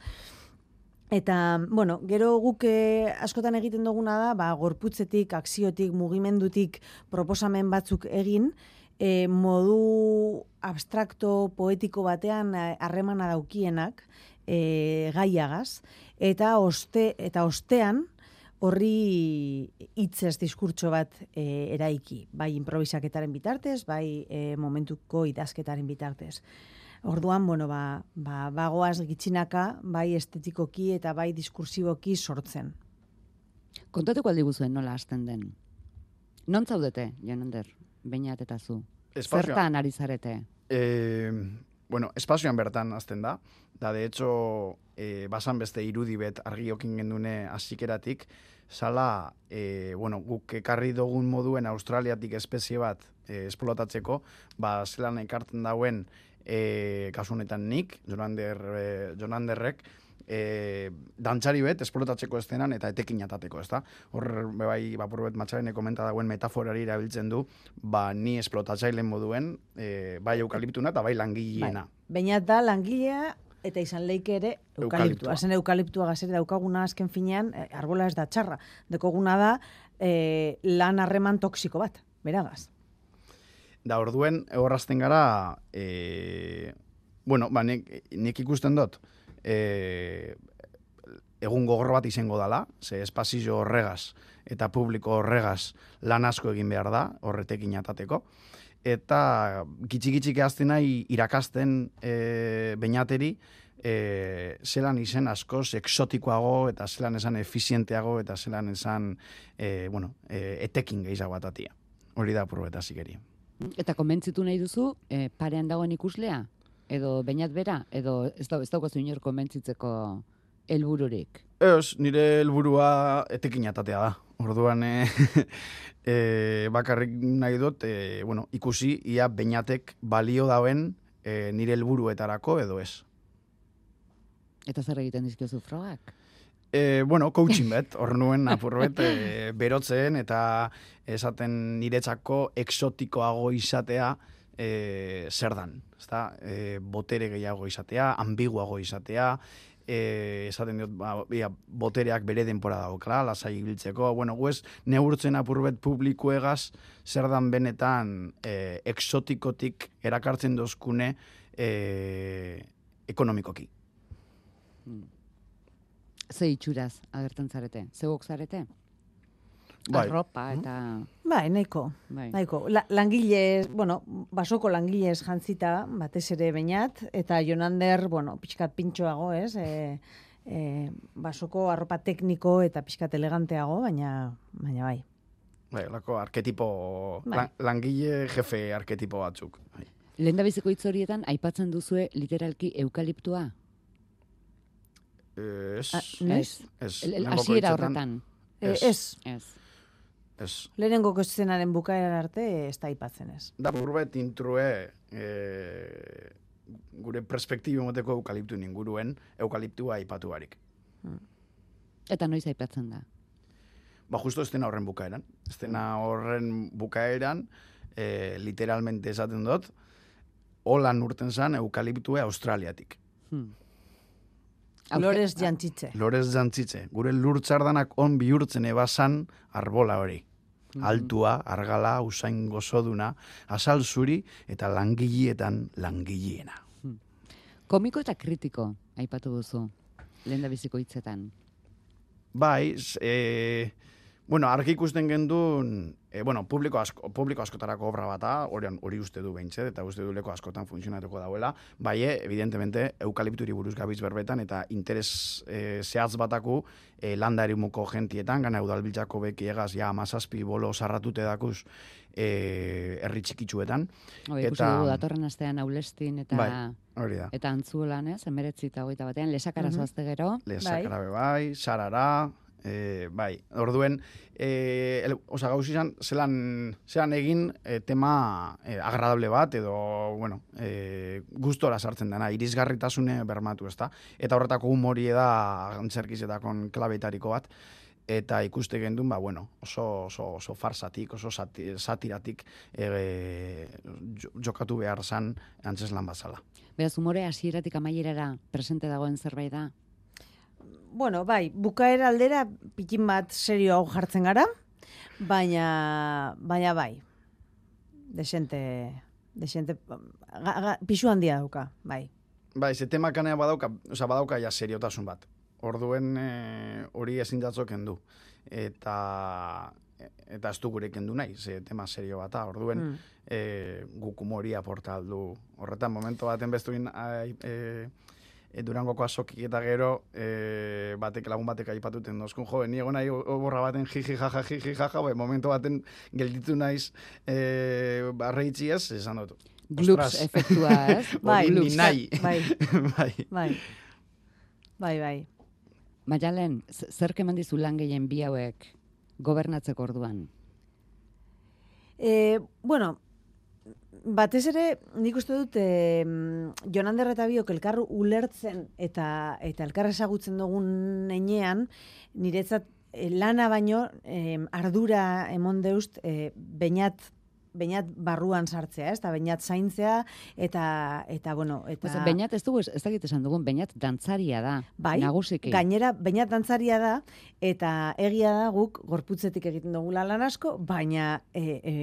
Eta, bueno, gero guk eh, askotan egiten duguna da, ba, gorputzetik, akziotik, mugimendutik proposamen batzuk egin, e, modu abstrakto, poetiko batean eh, harremana daukienak e, gaiagaz, eta oste eta ostean horri hitzez diskurtso bat e, eraiki, bai improvisaketaren bitartez, bai e, momentuko idazketaren bitartez. Orduan, bueno, ba, ba, bagoaz gitxinaka, bai estetikoki eta bai diskursiboki sortzen. Kontatuko aldi guzuen nola hasten den. Non zaudete, Jonander, bainat eta zu? Espazioa- Zertan ari zarete? Eh, bueno, espazioan bertan azten da. Da, de hecho, eh, basan beste irudi bet argiokin gendune azikeratik, sala, eh, bueno, guk ekarri dugun moduen Australiatik espezie bat eh, esplotatzeko, ba, zelan ekartzen dauen, eh, kasu honetan nik, Jonander, eh, Jonanderrek, e, dantzari bet esplotatzeko estenan eta etekin atateko, ezta? Hor, be bai, bapur bet matxarene komenta dauen metaforari erabiltzen du, ba, ni esplotatzailen moduen, e, bai eukaliptuna eta bai langileena. Bainat da langilea eta izan leike ere eukaliptua. Zen eukaliptua gazere daukaguna azken finean, eh, arbola ez da txarra. Dekoguna da eh, lan harreman toksiko bat, beragaz. Da orduen, horrazten gara, e, bueno, ba, nik, nik ikusten dut, e, egun gogor bat izango dala, ze espazio horregaz eta publiko horregaz lan asko egin behar da, horretekin atateko. Eta gitxi-gitxik azten nahi irakasten e, bainateri, e, zelan izen askoz eksotikoago eta zelan esan efizienteago eta zelan esan e, bueno, e, etekin gehiago batatia. Hori da probeta zikeri. Eta konbentzitu nahi duzu, e, parean dagoen ikuslea? Edo bainat bera? Edo ez, da, ez daukazu inor konbentzitzeko helbururik? Ez, nire helburua etekin atatea da. Orduan, e, e, bakarrik nahi dut, e, bueno, ikusi ia beinatek balio dauen e, nire helburuetarako edo ez. Eta zer egiten dizkiozu frogak? E, bueno, coaching bet, hor nuen apur e, berotzen eta esaten niretzako exotikoago izatea e, zer dan. Ezta? E, botere gehiago izatea, ambiguago izatea, e, esaten diot, ba, ia, botereak bere denpora daukala, lasai ibiltzeko. Bueno, guez, neurtzen apurbet publikuegaz, zer dan benetan e, exotikotik erakartzen dozkune e, ekonomikoki. Ze itxuraz agertzen zarete? Zeugok zarete? Bai. Arropa eta... Bai, nahiko. Bai. Nahiko. La, langilez, bueno, basoko langilez jantzita, batez ere bainat, eta Jonander, bueno, pixkat pintxoago, ez? E, e, basoko arropa tekniko eta pixkat eleganteago, baina, baina bai. Bai, lako arketipo, Bai. lan- langile jefe arketipo batzuk. Bai. Lehen da biziko hitz horietan, aipatzen duzue literalki eukaliptua? Ez, Ah, ez, Hasiera hitzetan, horretan. Ez. ez, Ez. Ez. lehenengo eszenaren bukaeran arte ez da aipatzen ez. Da, burbet intrue, e, gure perspektibo moteko eukaliptu inguruen, eukaliptua aipatu barik. Eta noiz aipatzen da. Ba, justo estena horren bukaeran. Estena horren bukaeran, e, literalmente esaten dut, holan urten zan eukaliptue Australiatik. Hmm. Lorez jantzitze. Lorez jantzitze, gure lurtzardanak on bihurtzen ebasan arbola hori. Altua, argala, usain gozoduna, azal zuri eta langilietan langileena. Komiko eta kritiko, aipatu duzu. Lehen da biziko hitzetan. Bai, e, bueno, argi ikusten gendun, e, bueno, publiko, asko, publiko askotarako obra bata, hori, hori uste du behintzet, eta uste du leko askotan funtzionatuko dauela, bai, e, evidentemente, eukalipturi buruz gabiz berbetan, eta interes e, zehatz bataku e, landa erimuko gentietan, gana udalbiltzako beki egaz, ja, amazazpi bolo sarratute dakuz, e, herri txikitsuetan. Hoi, Eta- dugu datorren astean aulestin eta Bai. Hori da. eta antzuelan, ez? Emeretzi eta hogeita batean, lesakara Mhm. zoazte gero. Lezakarabe bai, sarara, E, bai, orduen, e, el, oza, gauz izan, zelan, zelan egin e, tema e, agradable bat, edo, bueno, e, gustora sartzen dena, irisgarritasune bermatu, ezta? Eta horretako humorie da antzerkizetakon klabetariko bat, eta ikuste gendun, ba, bueno, oso, oso, oso farsatik, oso sati, satiratik e, jo- jokatu behar zan antzeslan bazala. Beraz, umore hasieratik amaierara presente dagoen zerbait da. Bueno, bai, bukaera aldera pikin bat serio hau jartzen gara, baina, baina bai, desente, desente, ga, ga, pixu handia dauka, bai. Bai, ze tema kanea badauka, oza, badauka ja seriotasun bat. Orduen e, hori ezin datzo kendu. Eta eta ez du gure kendu nahi, ze tema serio bata. Orduen Mm. e, guk humoria aporta aldu. Horretan momento baten bestuin ai, e, e, Durangoko azokik eta gero e, batek lagun batek aipatuten dozkun jo, ni egon nahi oborra baten jiji jaja jiji jaja, bai, momento baten gelditu naiz e, barreitzi ez, esan dut. Glups efektua, ez? Bai, glups. nahi. Bai, bai. bai, bai, bai. Maialen, z- zerk eman dizu lan gehien bi hauek gobernatzeko orduan? E, bueno, batez ere, nik uste dut, e, Jon Ander eta biok elkar ulertzen eta eta elkar ezagutzen dugun enean, niretzat e, lana baino e, ardura emon deust e, bainat bainat barruan sartzea, ez? Eta bainat zaintzea eta eta bueno, eta Pues, Beñat ez dugu, ez ez dakit esan dugun, Beñat dantzaria da, Bai, nagusiki. Gainera, bainat dantzaria da, eta egia da guk gorputzetik egiten dugula lan asko, baina, e, e,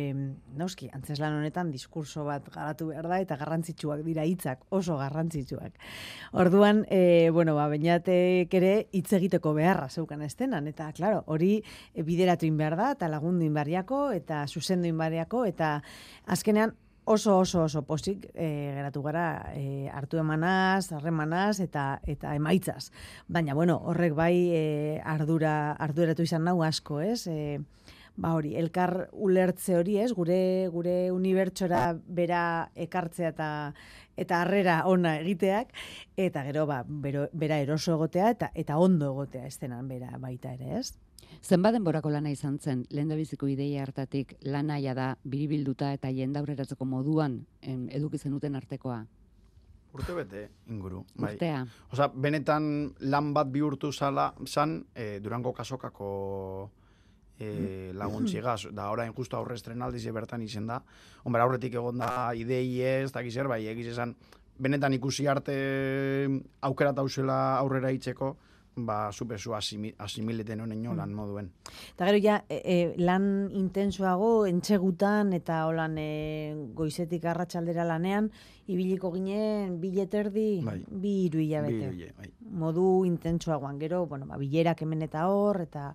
noski, antzeslan honetan diskurso bat garatu behar da, eta garrantzitsuak dira hitzak, oso garrantzitsuak. Orduan, e, bueno, ba, bainatek ere hitz egiteko beharra zeukan estenan, eta, claro, hori bideratu behar da, eta lagundu inbarriako, eta zuzendu inbarriako, eta azkenean oso oso oso posik e, geratu gara e, hartu emanaz, harremanaz eta eta emaitzaz. Baina bueno, horrek bai e, ardura arduratu izan nau asko, ez? E, ba hori, elkar ulertze hori, ez? Gure gure unibertsora bera ekartzea eta eta harrera ona egiteak eta gero ba bero, bera eroso egotea eta eta ondo egotea estenan bera baita ere, ez? Zenbat denborako lana izan zen, lehen biziko ideia hartatik lanaia da biribilduta eta jendaurreratzeko moduan em, eduki zenuten artekoa. Urte bete inguru. Bai. Urtea. Osa, benetan lan bat bihurtu zala, zan, e, Durango kasokako e, laguntxigaz, da orain justu aurre estrenaldiz bertan izen da. Hombre, aurretik egon da idei ez, da gizer, bai, egiz esan, benetan ikusi arte aukera tausela aurrera itzeko, ba, zupezu asimi, asimileten honen lan moduen. Eta gero ja, e, e, lan intensuago, entsegutan eta holan e, goizetik arratsaldera lanean, ibiliko ginen bileterdi, Bai. bi hiru hilabete. Bi, bai. Modu intentsuagoan gero, bueno, ba, bilerak hemen eta hor, eta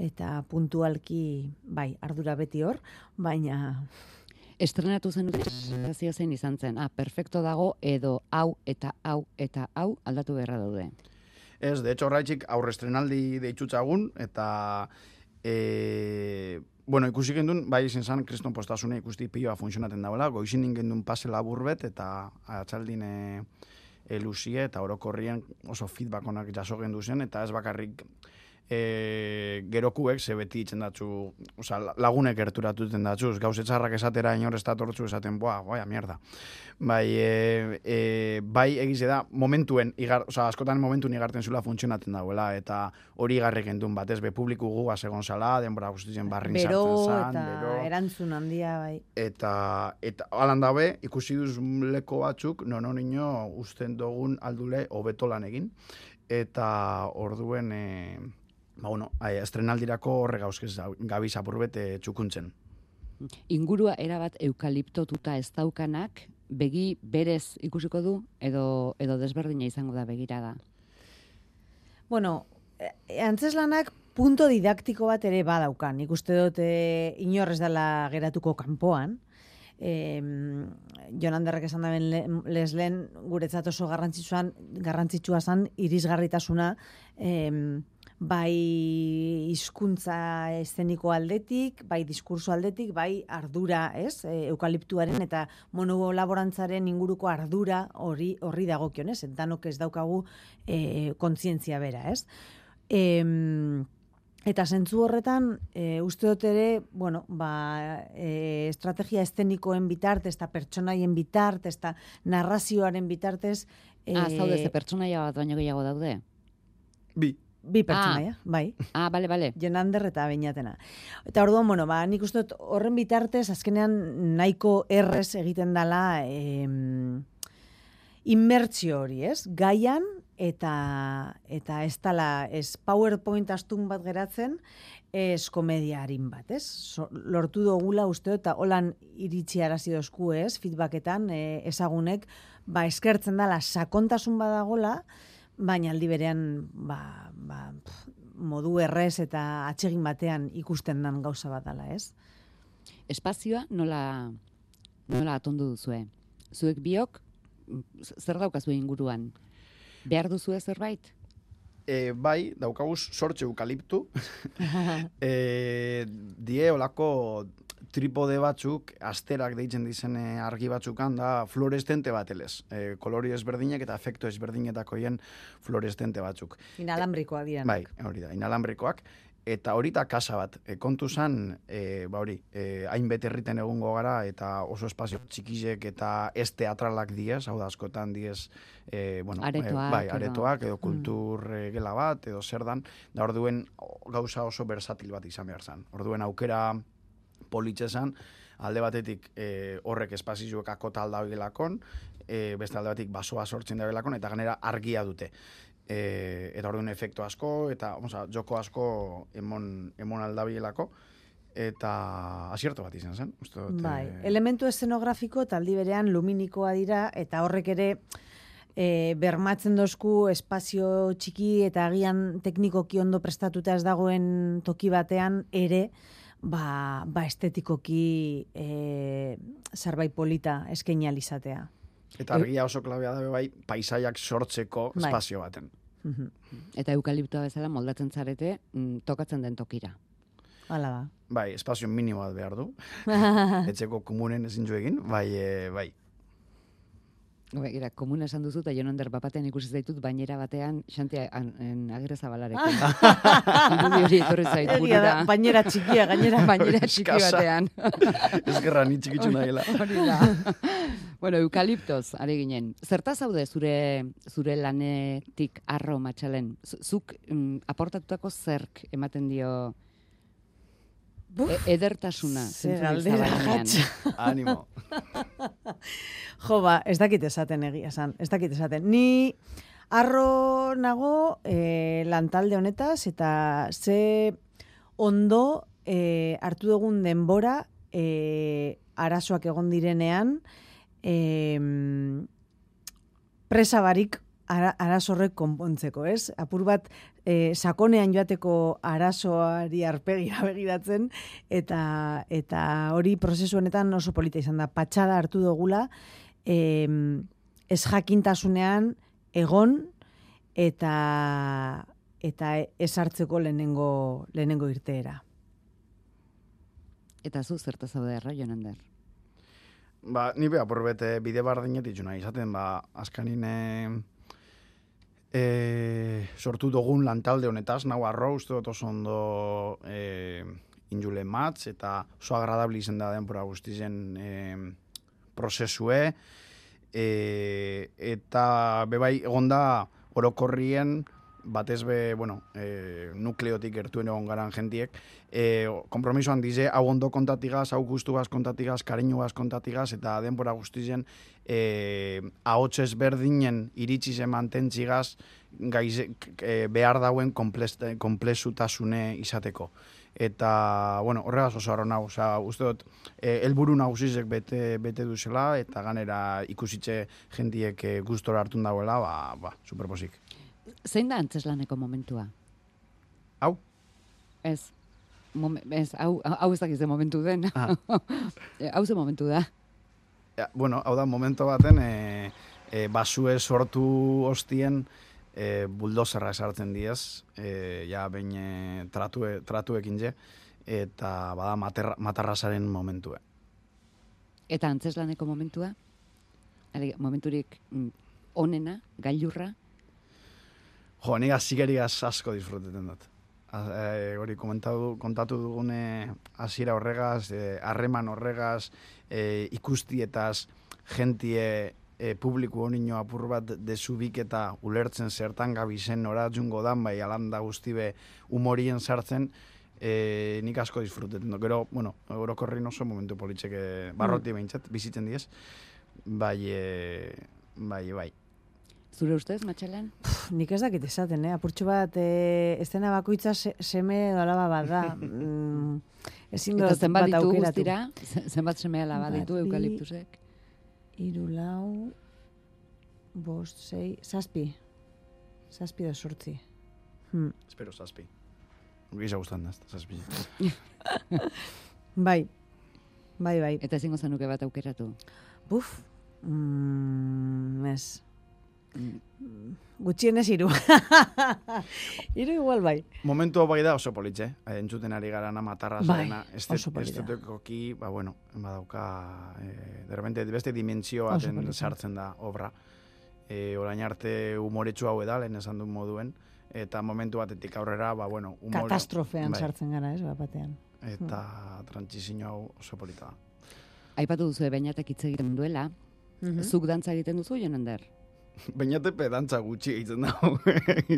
eta puntualki, bai, ardura beti hor, baina Estrenatu zenuten sensazio zein izan zen. Ah, perfecto dago edo hau eta hau eta hau aldatu beharra daude. Ez, de hecho, horraitxik aurre estrenaldi deitxutzagun, eta e, bueno, ikusi gendun, bai izen zan, kriston postasune ikusti pioa funtzionaten dagoela, goizin gendun pase labur bet, eta atxaldin e, e, luzie, eta orokorrien oso feedback onak jaso gendu zen, eta ez bakarrik e, gerokuek ze beti itzen datzu, oza, lagunek gerturatuten datzuz, gauz etxarrak esatera inor ez datortzu esaten, boa, goia, mierda. Bai, e, e, bai egize da, momentuen, igar, oza, askotan momentuen igarten zula funtzionaten dauela, eta hori igarrek endun batez, be publiku gu egon zala, denbora guztitzen barrin bero sartzen zan, eta bero, erantzun handia, bai. eta, eta alan dabe, ikusi duz leko batzuk, non nino usten dugun aldule hobeto lan egin, eta orduen, e, ba, bueno, ai, estrenaldirako horre gauzkez gabiz apurbete txukuntzen. Ingurua erabat eukaliptotuta ez daukanak, begi berez ikusiko du edo edo desberdina izango da begirada. Bueno, eh, antzeslanak punto didaktiko bat ere badaukan. Nik uste dut e, inorrez dela geratuko kanpoan. E, Jon Anderrek esan daben le, leslen guretzat oso garrantzitsuan garrantzitsua zan irisgarritasuna em, bai hizkuntza eszeniko aldetik, bai diskurso aldetik, bai ardura, ez? E, eukaliptuaren eta monolaborantzaren inguruko ardura hori horri dagokion, ez? Danok ez daukagu e, kontzientzia bera, ez? Em, Eta zentzu horretan, e, uste dut ere, bueno, ba, e, estrategia estenikoen bitartez, eta pertsonaien bitartez, eta narrazioaren bitartez... E, Ah, zaude, ze pertsonaia bat baino gehiago daude. Bi. Bi pertsonaia, bai. Ah, bale, bale. Jonander eta Beinatena. Eta orduan, bueno, ba, nik uste horren bitartez, azkenean nahiko errez egiten dala em, inmertzio hori, ez? Gaian, eta, eta ez dala, ez PowerPoint astun bat geratzen, ez komedia harin bat, ez? So, lortu dugula uste eta holan iritsi arazi dozku, ez? Feedbacketan, e, ezagunek, ba, eskertzen dala sakontasun badagola, baina aldi berean, ba, ba, pff, modu errez eta atsegin batean ikusten dan gauza bat dala, ez? Espazioa nola, nola atondu duzue? Zuek biok, zer daukazu inguruan? Behar duzue zerbait? E, bai, daukaguz sortxe eukaliptu. e, die olako tripode batzuk, asterak deitzen dizen eh, argi batzukan da fluorestente bat elez. E, kolori ezberdinek eta efektu ezberdinetakoien fluorestente batzuk. Inalambrikoa dira. Bai, hori da, inalambrikoak. Eta hori da kasa bat, e, kontu zan, e, ba hori, e, hainbet herriten egungo gara, eta oso espazio txikizek eta ez teatralak diez, hau da askotan diez, e, bueno, Aretoak bai, edo- aretoak, edo kultur e, gela bat, edo zer dan, da orduen gauza oso versatil bat izan behar zan. Orduen aukera politxe zan, alde batetik e, horrek espazioak akota alda gelakon, e, beste alde batetik basoa sortzen da gelakon, eta ganera argia dute. E, eta orduan efektu asko, eta oza, joko asko emon, emon aldabilelako, eta asierto bat izan zen. Uste Bai, eh, elementu eszenografiko eta aldi berean luminikoa dira eta horrek ere e, bermatzen dozku espazio txiki eta agian teknikoki ondo prestatuta ez dagoen toki batean ere ba, ba estetikoki e, zerbait polita eskaini alizatea. Eta argia oso klabea da bai, paisaiak sortzeko Bai. espazio baten. Eta eukaliptoa bezala moldatzen zarete, mm, tokatzen den tokira. Hala da. Bai, espazio minimo bat behar du. Etxeko komunen ezin egin, bai, e, bai. Begira, komun esan duzu, eta jonon batean ikusi zaitut, bainera batean, xanti agere zabalarekin. Irudi hori etorri zait burura. bainera txikia gainera. Bainera txiki batean. Ezkerra ni txikitzu nahiela. Hori da. bueno, eukaliptoz, ari ginen. Zerta zaude zure zure lanetik arro matxalen? Zuk mm, aportatutako zerk ematen dio Buf, e edertasuna. ze zentzu galdera, zabalenean? jatx. Animo. Jo, ba, ez dakit esaten egia esan, ez dakit esaten. Ni arro nago e, lantalde honetaz, eta ze ondo e, hartu dugun denbora e, arazoak egon direnean, e, presa barik ara, arazo horrek konpontzeko, ez? Apur bat e, sakonean joateko arazoari arpegia begiratzen eta eta hori prozesu honetan oso polita izan da. Patxada hartu dugula e, ez jakintasunean egon eta eta ez hartzeko lehenengo lehenengo irteera. Eta zu zerta zaude erra, jonander? Ba, ni beha porbete bide bardinetik nahi izaten, ba, azkanin e, sortu dugun lantalde honetaz, nau arro, uste dut oso ondo e, injule matz, eta oso agradabli izan da denpora guztizen e, prozesue, e, eta bebai egonda orokorrien, batez be, bueno, e, nukleotik gertuen egon garan jentiek, e, kompromiso handize, hau ondo kontatigaz, hau guztugaz kontatigaz, kariñugaz kontatigaz, eta denbora guztizen e, ahots ezberdinen iritsi zen mantentzigaz, gaize, e, behar dauen konplexutasune izateko. Eta, bueno, horregaz oso arro nau, oza, uste dut, e, elburu nagusizek bete, bete duzela, eta ganera ikusitxe jendiek e, gustora hartun dauela, ba, ba, superposik. Zein da antzeslaneko momentua? Hau? Ez. Momen, ez, hau, hau ez dakiz ze momentu den. Ah. Hau ze momentu da. Bueno, hau da, momento baten, e, e, basue sortu ostien, e, buldozerra esartzen diez, e, ja, behin e, tratue, tratuekin je, eta bada materra, matarrasaren momentue. Eta antzeslaneko momentua? Ale, momenturik mm, onena, gailurra, Jo, nik azikeriaz asko disfruteten dut. Eh, hori komentatu, kontatu dugune hasiera horregaz, eh, harreman horregaz, eh, ikustietaz, jentie eh, publiku honino apur bat desubik eta ulertzen zertan gabizen nora jungo dan, bai alanda guztibe humorien sartzen, eh, nik asko disfruteten dut. Gero, bueno, orokorrin oso momentu politxeke barroti behintzat, bizitzen diez, bai, eh, bai, bai. Zure ustez, matxalen? Nik ez dakit esaten, eh? apurtxo bat, eh, estena bakoitza se, seme edo alaba bat da. Mm, ezin Eta dut zenbat bat ditu aukeratu. guztira, ze- zenbat seme alaba ditu eukaliptusek? Iru lau, bost, sei, zazpi. Zazpi da sortzi. Hmm. Espero, zazpi. Giza gustan da, zazpi. Bai, bai, bai. Eta ezingo zenuke bat aukeratu. Buf, mm, ez. Gutxienez hiru. hiru igual bai. Momentu bai da oso politxe, eh? entzuten ari gara na matarra Bai, zarena, oso polita. estetekoki, ba bueno, badauka, eh, de repente beste dimentsio Oso baten sartzen da obra. Eh, orain arte umoretsu hau da, lehen esan duen moduen, eta momentu batetik aurrera, ba bueno, humor, Katastrofean bai, sartzen gara, ez, bat batean. Eta trantzizio hau oso polita da. Aipatu duzu beinatek hitz egiten duela, Mhm. zuk dantza egiten duzu, Jonander? Bainate pedantza gutxi egiten dago.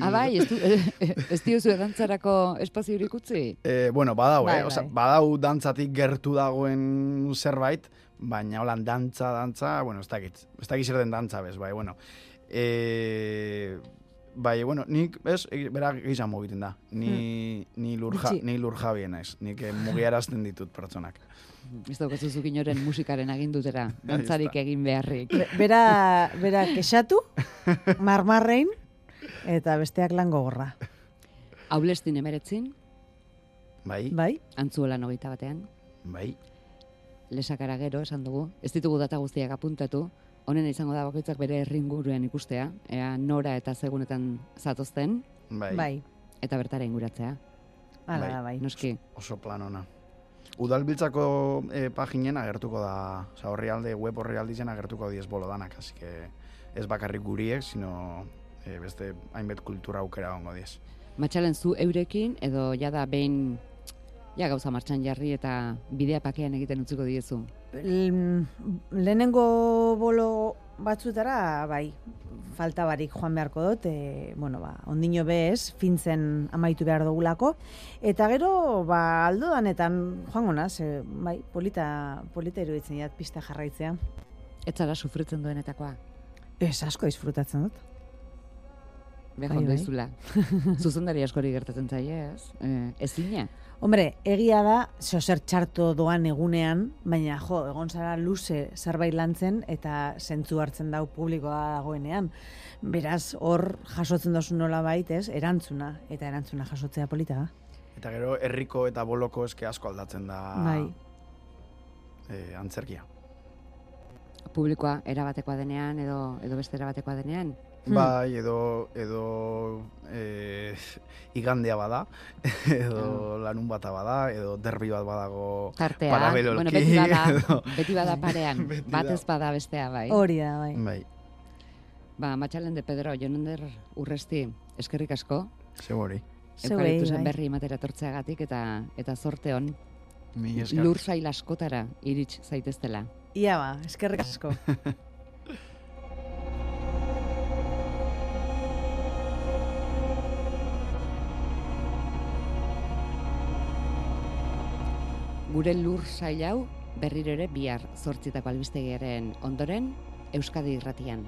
Ah, bai, ez, du, ez diozu dantzarako espaziorik utzi? Eh, bueno, badau, Bai, eh? Osea, bai. badau dantzatik gertu dagoen zerbait, baina holan dantza, dantza, bueno, ez dakit. Ez dakit zer den dantza bez, bai, bueno. Eh, bai, bueno, nik, ez, e- bera gizan egiten da. Ni, ni, lurja, Gutxi. ni lurjabien naiz. Nik eh, mugiarazten ditut pertsonak. Ez zuk inoren musikaren agindutera, dantzarik egin beharrik. Be- Bera, bera kexatu, marmarrein, eta besteak lan gogorra. Aulestin emeretzin, Bai, Bai? antzuelan hogeita batean, bai. lesakara gero esan dugu, ez ditugu data guztiak apuntatu, honen izango da bakoitzak bere erringuruen ikustea, ea nora eta segunetan zatozten, Bai, Bai. eta bertara inguratzea. Hala Bai. da, bai. Noski, oso plan ona. Udalbiltzako eh, paginen agertuko da, oza, horri alde, web horri aldizen agertuko diez bolo danak, así que ez bakarrik guriek, sino eh, beste hainbet kultura aukera ongo diez. matxalen zu eurekin, edo jada behin ja gauza martxan jarri eta bidea pakean egiten utziko diezu. L- lehenengo bolo batzutara, bai, falta barik joan beharko dut, e, bueno, ba, ondino bez, fintzen amaitu behar dugulako, eta gero, ba, aldo danetan joango naz, e, bai, polita, polita iruditzen jat pista jarraitzea. Ez zara sufritzen duenetakoa, Ez asko disfrutatzen dut. Bai, jondo bai. izula. Zuzendari askori gertatzen zaie, ez? E, ezina. Hombre, egia da, zer txarto doan egunean, baina jo, egon zara luze zerbait lantzen eta zentzu hartzen dau publikoa dagoenean. Beraz, hor jasotzen dozu nola bait, ez, erantzuna, eta erantzuna jasotzea polita da. Eta gero herriko eta boloko eske asko aldatzen da Bai. eh, antzerkia. Publikoa erabatekoa denean, edo, edo beste erabatekoa denean. Hmm. Bai, edo, edo eh, igandea bada, edo larun bata bada, edo derbi bat badago Tartean, paralelolki, bueno, beti bada, edo- beti bada parean, Beti bat bada bestea, bai. Hori da, bai. Bai, Ba, matxalen de Pedro, Jonander urresti, eskerrik asko, seguri. Zeuei, eukaliptusen bai. berri ematera tortzeagatik eta eta zorte hon lur zail askotara irits zaiteztela. Ia ba, eskerrik asko. Gure lur zail hau berriro ere bihar zortzitako albistegiaren ondoren Euskadi irratian.